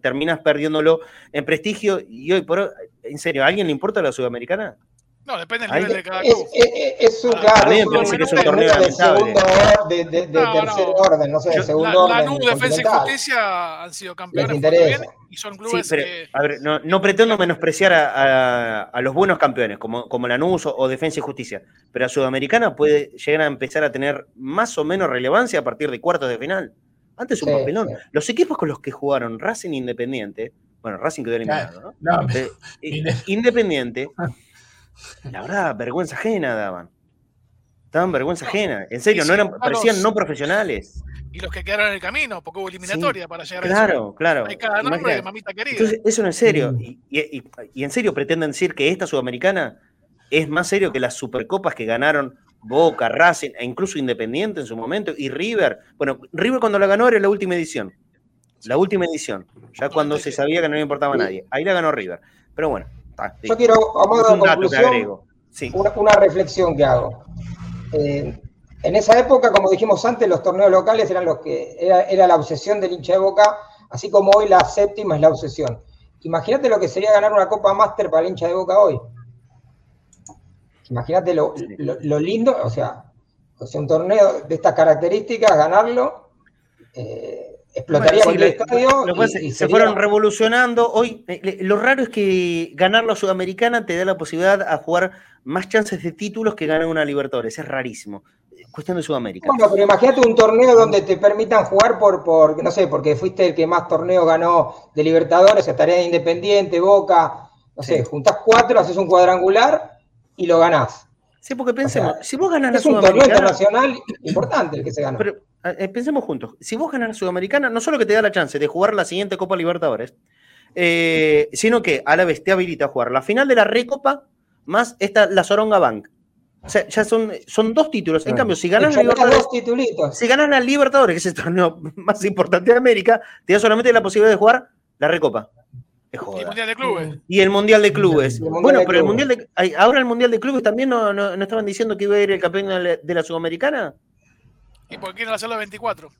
Speaker 2: terminas perdiéndolo en prestigio y hoy por hoy, en serio, ¿a alguien le importa la sudamericana?
Speaker 5: No, depende del nivel de cada club.
Speaker 6: Es, un, claro, es un torneo de segundo de, de, de tercer orden, no sé, de segundo
Speaker 5: la,
Speaker 6: orden.
Speaker 5: La Defensa y Justicia han sido campeones bien, y son clubes sí,
Speaker 2: que... A ver, no, no pretendo menospreciar a, a, a, los buenos campeones, como, como Lanús o, o Defensa y Justicia, pero a Sudamericana puede llegar a empezar a tener más o menos relevancia a partir de cuartos de final. Antes un papelón. Los equipos con los que jugaron Racing Independiente, bueno, Racing quedó eliminado, ¿no? no eh, <laughs> Independiente <laughs> la verdad, vergüenza ajena daban. Daban vergüenza ajena. En serio, no eran, parecían no profesionales.
Speaker 5: Y los que quedaron en el camino, porque hubo eliminatoria para llegar
Speaker 2: claro, a eso. Claro,
Speaker 5: Hay cada nombre de mamita querida.
Speaker 2: Entonces, eso no es serio. Mm. Y, y, en serio pretenden decir que esta sudamericana es más serio que las supercopas que ganaron Boca, Racing e incluso Independiente en su momento y River. Bueno, River cuando la ganó era la última edición. La última edición. Ya cuando se sabía que no le importaba a nadie. Ahí la ganó River. Pero bueno,
Speaker 6: yo quiero, vamos a conclusión, una, reflexión que hago. Eh, en esa época, como dijimos antes, los torneos locales eran los que era, la obsesión del hincha de Boca, así como hoy la séptima es la obsesión. Imagínate lo que sería ganar una Copa Master para el hincha de Boca hoy. Imagínate lo, lindo, o sea, o sea, un torneo de estas características, ganarlo. Eh, explotaría el estadio.
Speaker 2: se fueron revolucionando. Hoy, eh, lo raro es que ganar la Sudamericana te da la posibilidad a jugar más chances de títulos que ganar una Libertadores. Es rarísimo. Cuestión de Sudamérica.
Speaker 6: Bueno, pero imagínate un torneo donde te permitan jugar por, por no sé, porque fuiste el que más torneo ganó de Libertadores, estaría de Independiente, Boca, no sé, juntás cuatro, haces un cuadrangular y lo ganás.
Speaker 2: Sí, porque pensemos, si vos ganás
Speaker 6: la Sudamericana. Es un torneo internacional importante el que se gana.
Speaker 2: Eh, pensemos juntos, si vos ganas la Sudamericana, no solo que te da la chance de jugar la siguiente Copa Libertadores, eh, sino que a la vez te habilita a jugar la final de la Recopa más esta, la Soronga Bank. O sea, ya son, son dos títulos. En cambio, si ganas la Libertadores, si ganas la Libertadores, que es el torneo <laughs> más importante de América, te da solamente la posibilidad de jugar la Recopa.
Speaker 5: Y el Mundial de Clubes.
Speaker 2: Y el Mundial de Clubes. bueno, pero el Mundial de, ahora el Mundial de Clubes también no, no, estaban diciendo que iba a ir el campeón de la Sudamericana.
Speaker 5: ¿Y por qué quieren hacerlo 24?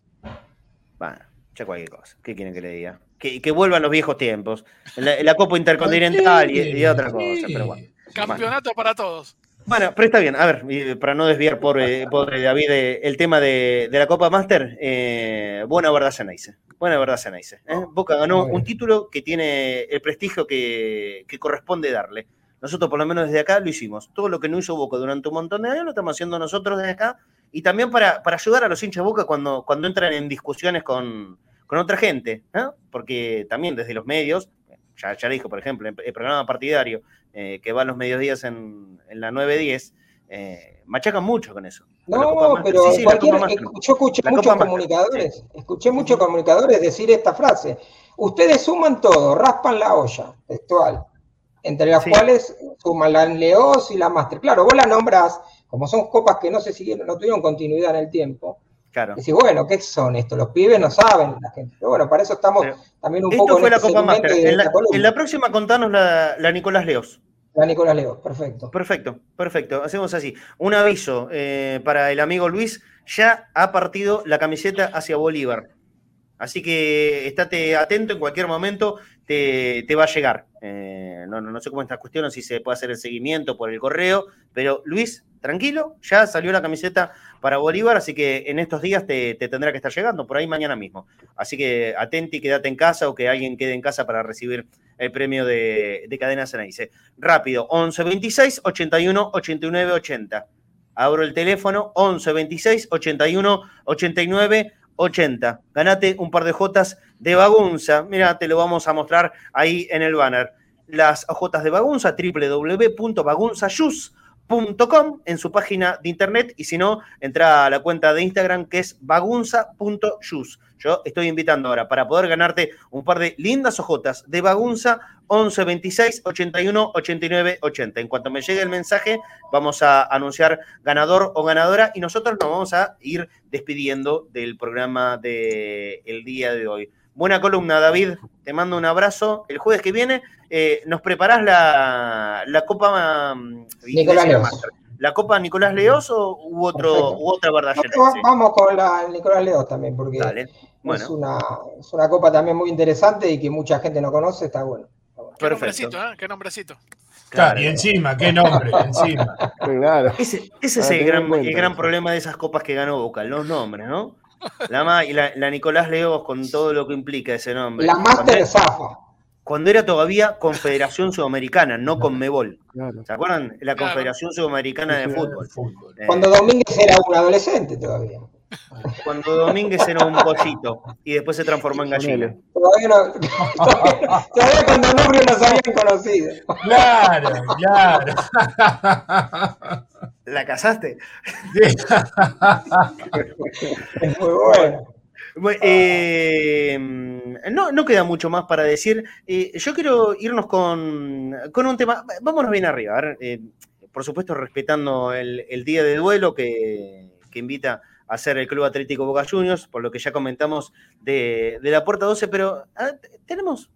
Speaker 2: Bueno, ya cualquier cosa. ¿Qué quieren que le diga? Que, que vuelvan los viejos tiempos. La, Copa Intercontinental y, y, otra cosa, pero bueno.
Speaker 5: Campeonato para todos.
Speaker 2: Bueno, pero está bien. A ver, para no desviar por, por David eh, el tema de, la Copa Master, eh, buena verdad se dice. Buena verdad se dice. ¿eh? Boca ganó un título que tiene el prestigio que, que, corresponde darle. Nosotros, por lo menos desde acá, lo hicimos. Todo lo que no hizo Boca durante un montón de años lo estamos haciendo nosotros desde acá y también para, ayudar a los hinchas Boca cuando, cuando entran en discusiones con, otra gente, porque también desde los medios, ya, ya dijo, por ejemplo, el programa partidario eh, que va a los mediodías en, en la 910, eh, machacan mucho con eso.
Speaker 6: No, pero yo escuché muchos comunicadores, escuché muchos comunicadores decir esta frase. Ustedes suman todo, raspan la olla, textual, entre las cuales suman la Leos y la Master. Claro, vos la nombras, como son copas que no se siguieron, no tuvieron continuidad en el tiempo. Claro. Decís, bueno, ¿qué son estos? Los pibes no saben, la gente. Pero bueno, para eso estamos también un poco
Speaker 2: en la este Copa Master. En la, próxima contanos la, la Nicolás Leos.
Speaker 6: La Nicolás Leo, perfecto.
Speaker 2: Perfecto, perfecto. Hacemos así. Un aviso eh, para el amigo Luis, ya ha partido la camiseta hacia Bolívar. Así que estate atento, en cualquier momento te, va a llegar. Eh, no, no, sé cómo esta cuestión, si se puede hacer el seguimiento por el correo, pero Luis, tranquilo, ya salió la camiseta para Bolívar, así que en estos días te, tendrá que estar llegando, por ahí mañana mismo. Así que atenti, quédate en casa o que alguien quede en casa para recibir el premio de, de Cadena dice Rápido, 11 26 81 89 80. Abro el teléfono, 11 26 81 89 80. Ganate un par de jotas de Bagunza. Mira, te lo vamos a mostrar ahí en el banner. Las jotas de Bagunza, www.bagunzayus.com en su página de internet y si no, entra a la cuenta de Instagram que es bagunza.yus. Yo estoy invitando ahora para poder ganarte un par de lindas ojotas de Bagunza 11 26 81 89 80. En cuanto me llegue el mensaje, vamos a anunciar ganador o ganadora y nosotros nos vamos a ir despidiendo del programa del día de hoy. Buena columna, David. Te mando un abrazo. El jueves que viene eh, nos preparás la, la Copa
Speaker 6: mm, Nicolás.
Speaker 2: ¿La Copa Nicolás Leos o u otro, u otra verdad?
Speaker 6: Vamos con la Nicolás Leos también, porque es, una, es una copa también muy interesante y que mucha gente no conoce, está bueno.
Speaker 5: Qué nombrecito, ¿eh? Qué nombrecito.
Speaker 3: Claro, y encima, qué nombre, <laughs> encima.
Speaker 2: Claro. Ese, ese es el gran, el gran problema de esas copas que ganó Boca, los nombres, ¿no? La, y la, Nicolás Leos con todo lo que implica ese nombre.
Speaker 6: La Master Zafa.
Speaker 2: Cuando era todavía Confederación Sudamericana, no Conmebol. ¿Se acuerdan? La Confederación Sudamericana de Fútbol.
Speaker 6: Cuando Domínguez era un adolescente todavía.
Speaker 2: Cuando Domínguez era un pollito y después se transformó en gallina.
Speaker 6: Todavía, no, <laughs> todavía, cuando no nos habían conocido.
Speaker 3: Claro, claro.
Speaker 2: ¿La casaste?
Speaker 6: es muy bueno.
Speaker 2: Eh, no, no queda mucho más para decir. Eh, yo quiero irnos con, con, un tema. Vámonos bien arriba. Eh, por supuesto, respetando el, el día de duelo que, que invita hacer el Club Atlético Boca Juniors, por lo que ya comentamos de, la Puerta 12, pero ah, tenemos,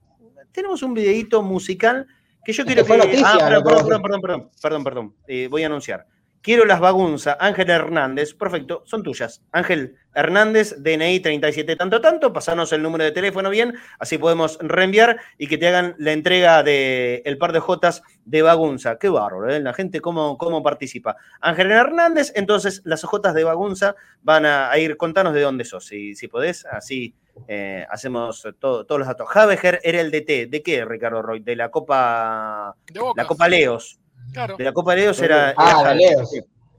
Speaker 2: tenemos un videíto musical que yo quiero que... ah, perdón, perdón, perdón, perdón, perdón, perdón, eh, voy a anunciar. Quiero las bagunzas, Ángel Hernández, perfecto, son tuyas. Ángel Hernández, DNI 37 tanto tanto, pasanos el número de teléfono bien, así podemos reenviar y que te hagan la entrega del el par de Jotas de Bagunza. Qué bárbaro, ¿eh? la gente cómo, cómo participa. Ángel Hernández, entonces las Jotas de Bagunza van a, ir, contanos de dónde sos, si, si podés, así eh, hacemos todos los datos. Javeger era el DT, ¿de qué, Ricardo Roy? De la Copa, la Copa Leos. De la Copa de Leos era.
Speaker 6: Ah, Leos.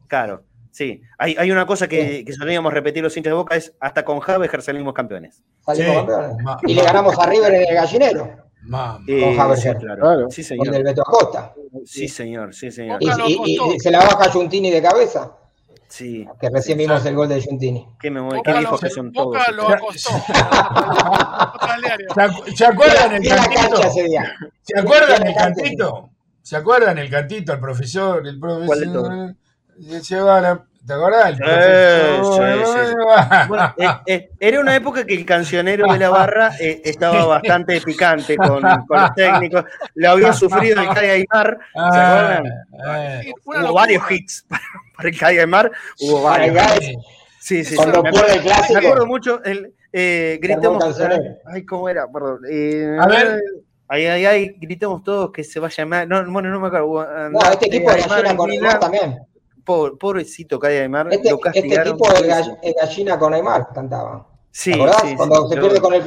Speaker 2: Claro, sí. Hay, hay una cosa que, que solíamos repetir los hinchas de boca: es hasta con Javeger salimos campeones.
Speaker 6: Salimos campeones. Y le ganamos a River en el gallinero.
Speaker 2: con Javeger. Claro. Sí, señor.
Speaker 6: Con el Beto Acosta.
Speaker 2: Sí, señor, sí, señor.
Speaker 6: Y, se la baja Giuntini de cabeza.
Speaker 2: Sí.
Speaker 6: Que recién vimos el gol de Giuntini.
Speaker 2: ¿Qué, me, qué dijo que son todos?
Speaker 3: Lo acostó. ¿Se acuerdan el cantito? ¿Se acuerdan el cantito? ¿Se acuerdan el cantito al profesor? El profesor. ¿Te acordás?
Speaker 2: Eh, eh, era una época que el cancionero de la barra eh, estaba <laughs> bastante picante con, los técnicos. Lo había sufrido el Calle Aymar. ¿Se ah, acuerdan? Hubo varios hits para el Calle Aymar. Hubo varios. Sí, sí,
Speaker 6: Cuando
Speaker 2: sí.
Speaker 6: Me, acuerdo,
Speaker 2: me acuerdo mucho. El, gritemos. Ay, ¿cómo era? Perdón.
Speaker 3: a ver.
Speaker 2: Ay, ay, ay, gritemos todos que se vaya a llamar. No, bueno, no me acuerdo.
Speaker 6: No, este equipo de gallina con Neymar también.
Speaker 2: pobrecito Calle Aymar.
Speaker 6: Este, este equipo de gallina con Neymar cantaba.
Speaker 2: Sí,
Speaker 6: sí, cuando se, pierde con, el,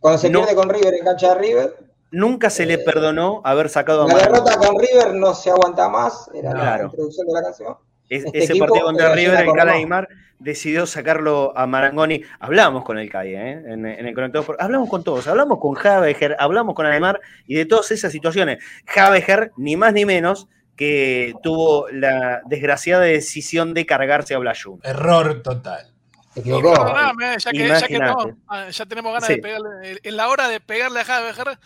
Speaker 6: cuando se pierde con River en cancha de River.
Speaker 2: Nunca se le eh, perdonó haber sacado
Speaker 6: a La derrota con River no se aguanta más, era la introducción de la canción.
Speaker 2: este ese partido contra River en Calle Aymar decidió sacarlo a Marangoni. Hablamos con el Calle, ¿eh? en, el conector. Hablamos con todos, hablamos con Javeger, hablamos con Aymar y de todas esas situaciones. Javeger, ni más ni menos que tuvo la desgraciada decisión de cargarse a Blayun.
Speaker 3: Error total.
Speaker 5: Se equivocó. ya, que, ya, que ah, ya, tenemos ganas de pegarle, en la hora de pegarle a Javier, <laughs>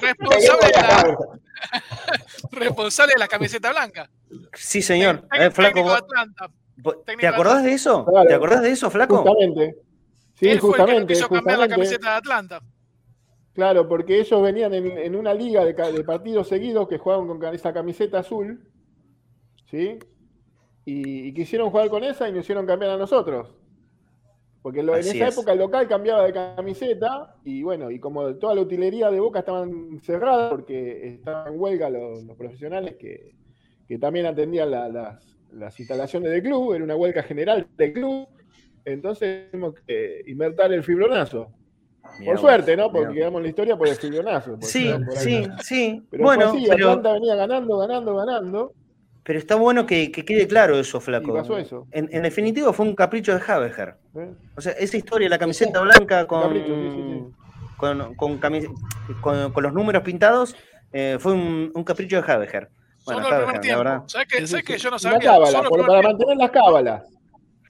Speaker 5: responsable, de la, <laughs> responsable de la camiseta blanca.
Speaker 2: Sí, señor. Eh, flaco, ¿Te acordás de eso? ¿Te acordás de eso, Flaco?
Speaker 4: Justamente. Sí, justamente.
Speaker 5: Fue cambiar la camiseta de Atlanta.
Speaker 4: Claro, porque ellos venían en, una liga de, de, partidos seguidos que jugaban con esa camiseta azul. ¿Sí? y, quisieron jugar con esa y nos hicieron cambiar a nosotros. Porque en esa época el local cambiaba de camiseta y bueno, y como toda la utilería de Boca estaban cerradas porque estaban en huelga los, profesionales que, también atendían las, instalaciones del club, era una huelga general del club, entonces tuvimos que invertir el fibronazo. por suerte, ¿no? Porque quedamos en la historia por el fibronazo.
Speaker 2: Sí, sí, sí.
Speaker 4: Pero bueno, así, Atlanta venía ganando, ganando, ganando.
Speaker 2: Pero está bueno que, quede claro eso, Flaco. En, en, definitivo fue un capricho de Habeger. O sea, esa historia, la camiseta blanca con, con, los números pintados, eh, fue un, capricho de Habeger.
Speaker 5: Bueno, solo el primer tiempo. ¿Sabes que, ¿sabes que yo no sabía?
Speaker 4: Cábala, para mantener las cábalas.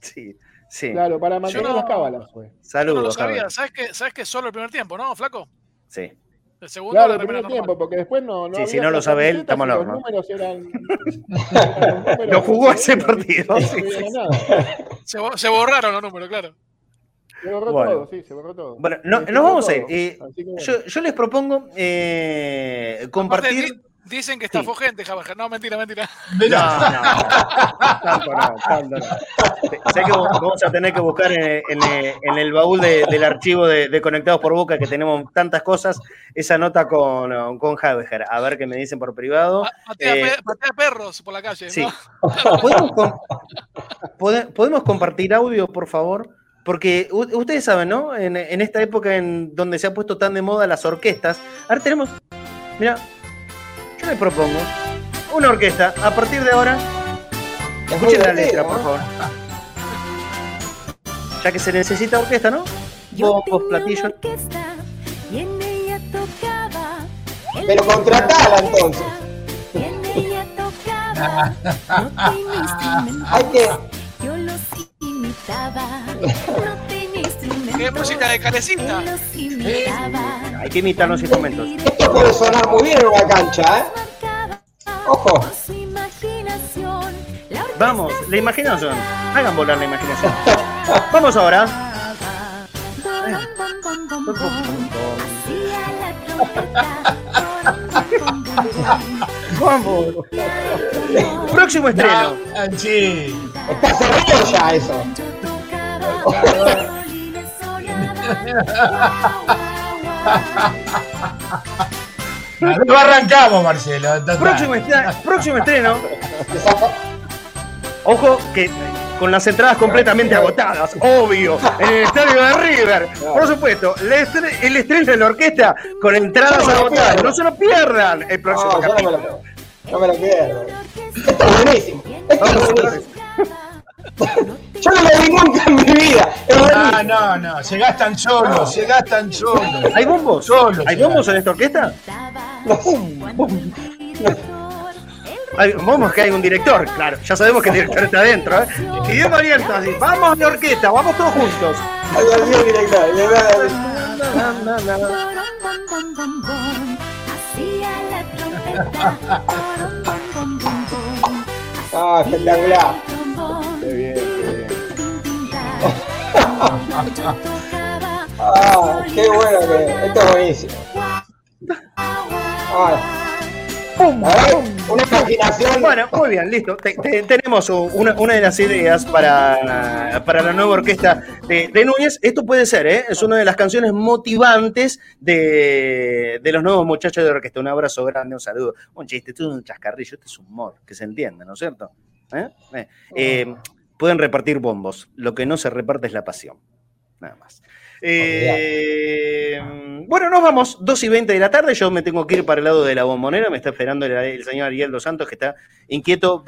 Speaker 2: Sí, sí.
Speaker 4: Claro, para mantener las cábalas fue.
Speaker 2: Saludos.
Speaker 5: no lo sabía. ¿Sabes que, ¿Sabes que solo el primer tiempo, no, Flaco?
Speaker 2: Sí.
Speaker 5: El segundo
Speaker 4: claro, el primer tiempo, porque después no. no
Speaker 2: sí, si no lo sabe él, estamos
Speaker 4: locos. <laughs> Los números eran.
Speaker 2: no jugó ese partido.
Speaker 5: se, se, borraron los números, claro.
Speaker 4: Se borró todo, sí, se borró todo.
Speaker 2: Bueno, no, nos vamos a ir. Eh, yo, yo, les propongo eh, compartir.
Speaker 5: Dicen que estafó sí. gente, Javier. No, mentira, mentira.
Speaker 2: No, no. Tanto no, tanto no. Sé que vamos a tener que buscar en, en, el baúl de, del archivo de, de, Conectados por Boca, que tenemos tantas cosas, esa nota con, con Javier. A ver qué me dicen por privado.
Speaker 5: Patea, eh, perros por la calle.
Speaker 2: Sí. ¿no? <laughs> ¿Podemos, ¿Podemos compartir audio, por favor? Porque ustedes saben, ¿no? En, en, esta época en donde se ha puesto tan de moda las orquestas. Ahora tenemos. Mira, yo les propongo una orquesta. A partir de ahora, escuchen la letra, por favor. Ya que se necesita orquesta, ¿no? Bombos, platillos.
Speaker 6: Pero contratala entonces. <laughs> Hay que. Yo los imitaba. <laughs>
Speaker 5: ¿Qué música de carecita?
Speaker 2: Hay que imitar los instrumentos.
Speaker 6: Esto puede sonar muy bien en una cancha, ¿eh? Ojo.
Speaker 2: Vamos, la imaginación. Hagan volar la imaginación. Vamos ahora. Vamos. Próximo estreno.
Speaker 6: sí. Está cerrado ya eso.
Speaker 3: Lo arrancamos, Marcelo.
Speaker 2: Próximo, próximo estreno. Ojo que con las entradas completamente agotadas, obvio, en el estadio de River. Por supuesto, el estreno de la orquesta con entradas agotadas. No se lo pierdan el próximo capítulo.
Speaker 6: No me lo pierdo. Esto es buenísimo. Esto es buenísimo. Yo no lo vi nunca en mi vida.
Speaker 3: Ah, no, no, se gastan solos, se gastan solos.
Speaker 2: ¿Hay bombos?
Speaker 3: Solos.
Speaker 2: ¿Hay bombos en esta orquesta? Hay, vamos que hay un director, claro, ya sabemos que el director está adentro, ¿eh? Y Dios me así, vamos de orquesta, vamos todos juntos.
Speaker 6: Ah, espectacular.
Speaker 4: Qué bien, qué bien. <laughs>
Speaker 6: ah, qué bueno que esto es buenísimo. Ah. Una imaginación.
Speaker 2: Bueno, muy bien, listo. tenemos una, una, de las ideas para, para la nueva orquesta de, de, Núñez. Esto puede ser, ¿eh? es una de las canciones motivantes de, de, los nuevos muchachos de orquesta. Un abrazo grande, un saludo. Un chiste, esto es un chascarrillo, este es humor, que se entienda, ¿no es cierto? ¿Eh? Eh, eh, pueden repartir bombos, lo que no se reparte es la pasión. Nada más. bueno, nos vamos, 2 y 20 de la tarde. Yo me tengo que ir para el lado de la bombonera. Me está esperando el, señor Ariel Dos Santos, que está inquieto,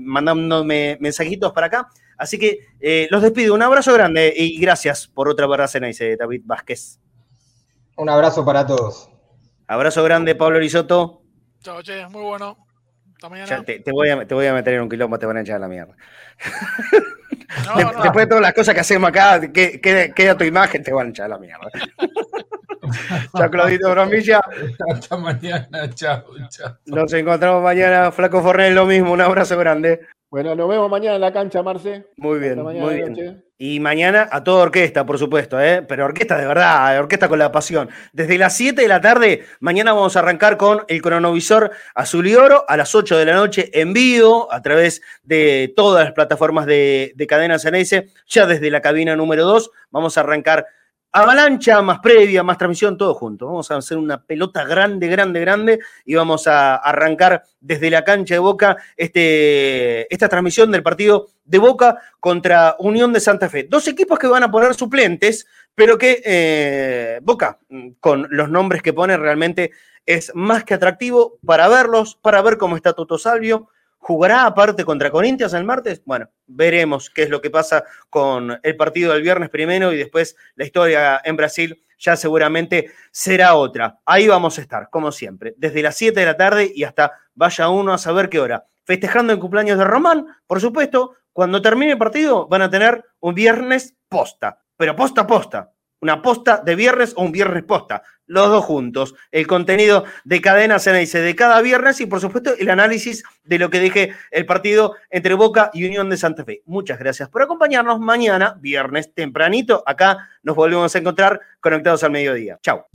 Speaker 2: mandándome mensajitos para acá. Así que los despido. Un abrazo grande y gracias por otra barra dice David Vázquez.
Speaker 6: Un abrazo para todos.
Speaker 2: Abrazo grande, Pablo Risotto.
Speaker 5: Chao, che, muy bueno. Hasta
Speaker 2: mañana. Te, voy a, te, voy a, meter en un quilombo, te van a echar a la mierda. <laughs> Después de todas las cosas que hacemos acá, que, queda tu imagen, te van a echar a la mierda. <laughs> chao, Claudito Bromilla.
Speaker 3: Hasta mañana, chao, chao.
Speaker 2: Nos encontramos mañana, Flaco Fornel, lo mismo, un abrazo grande.
Speaker 4: Bueno, nos vemos mañana en la cancha, Marce.
Speaker 2: Muy bien, muy bien. Y mañana a toda orquesta, por supuesto, ¿eh? pero orquesta de verdad, orquesta con la pasión. Desde las 7 de la tarde, mañana vamos a arrancar con el cronovisor azul y oro a las 8 de la noche en vivo a través de todas las plataformas de, de Cadena Ceneice. Ya desde la cabina número 2 vamos a arrancar avalancha, más previa, más transmisión, todo junto. Vamos a hacer una pelota grande, grande, grande y vamos a arrancar desde la cancha de Boca este, esta transmisión del partido de Boca contra Unión de Santa Fe. Dos equipos que van a poner suplentes, pero que eh, Boca, con los nombres que pone, realmente es más que atractivo para verlos, para ver cómo está Toto Salvio, ¿Jugará aparte contra Corinthians el martes? Bueno, veremos qué es lo que pasa con el partido del viernes primero y después la historia en Brasil ya seguramente será otra. Ahí vamos a estar, como siempre, desde las 7 de la tarde y hasta vaya uno a saber qué hora. Festejando el cumpleaños de Román, por supuesto, cuando termine el partido van a tener un viernes posta, pero posta posta, una posta de viernes o un viernes posta, los dos juntos. El contenido de Cadena dice de cada viernes y por supuesto el análisis de lo que dije el partido entre Boca y Unión de Santa Fe. Muchas gracias por acompañarnos mañana, viernes tempranito. Acá nos volvemos a encontrar conectados al mediodía. Chao.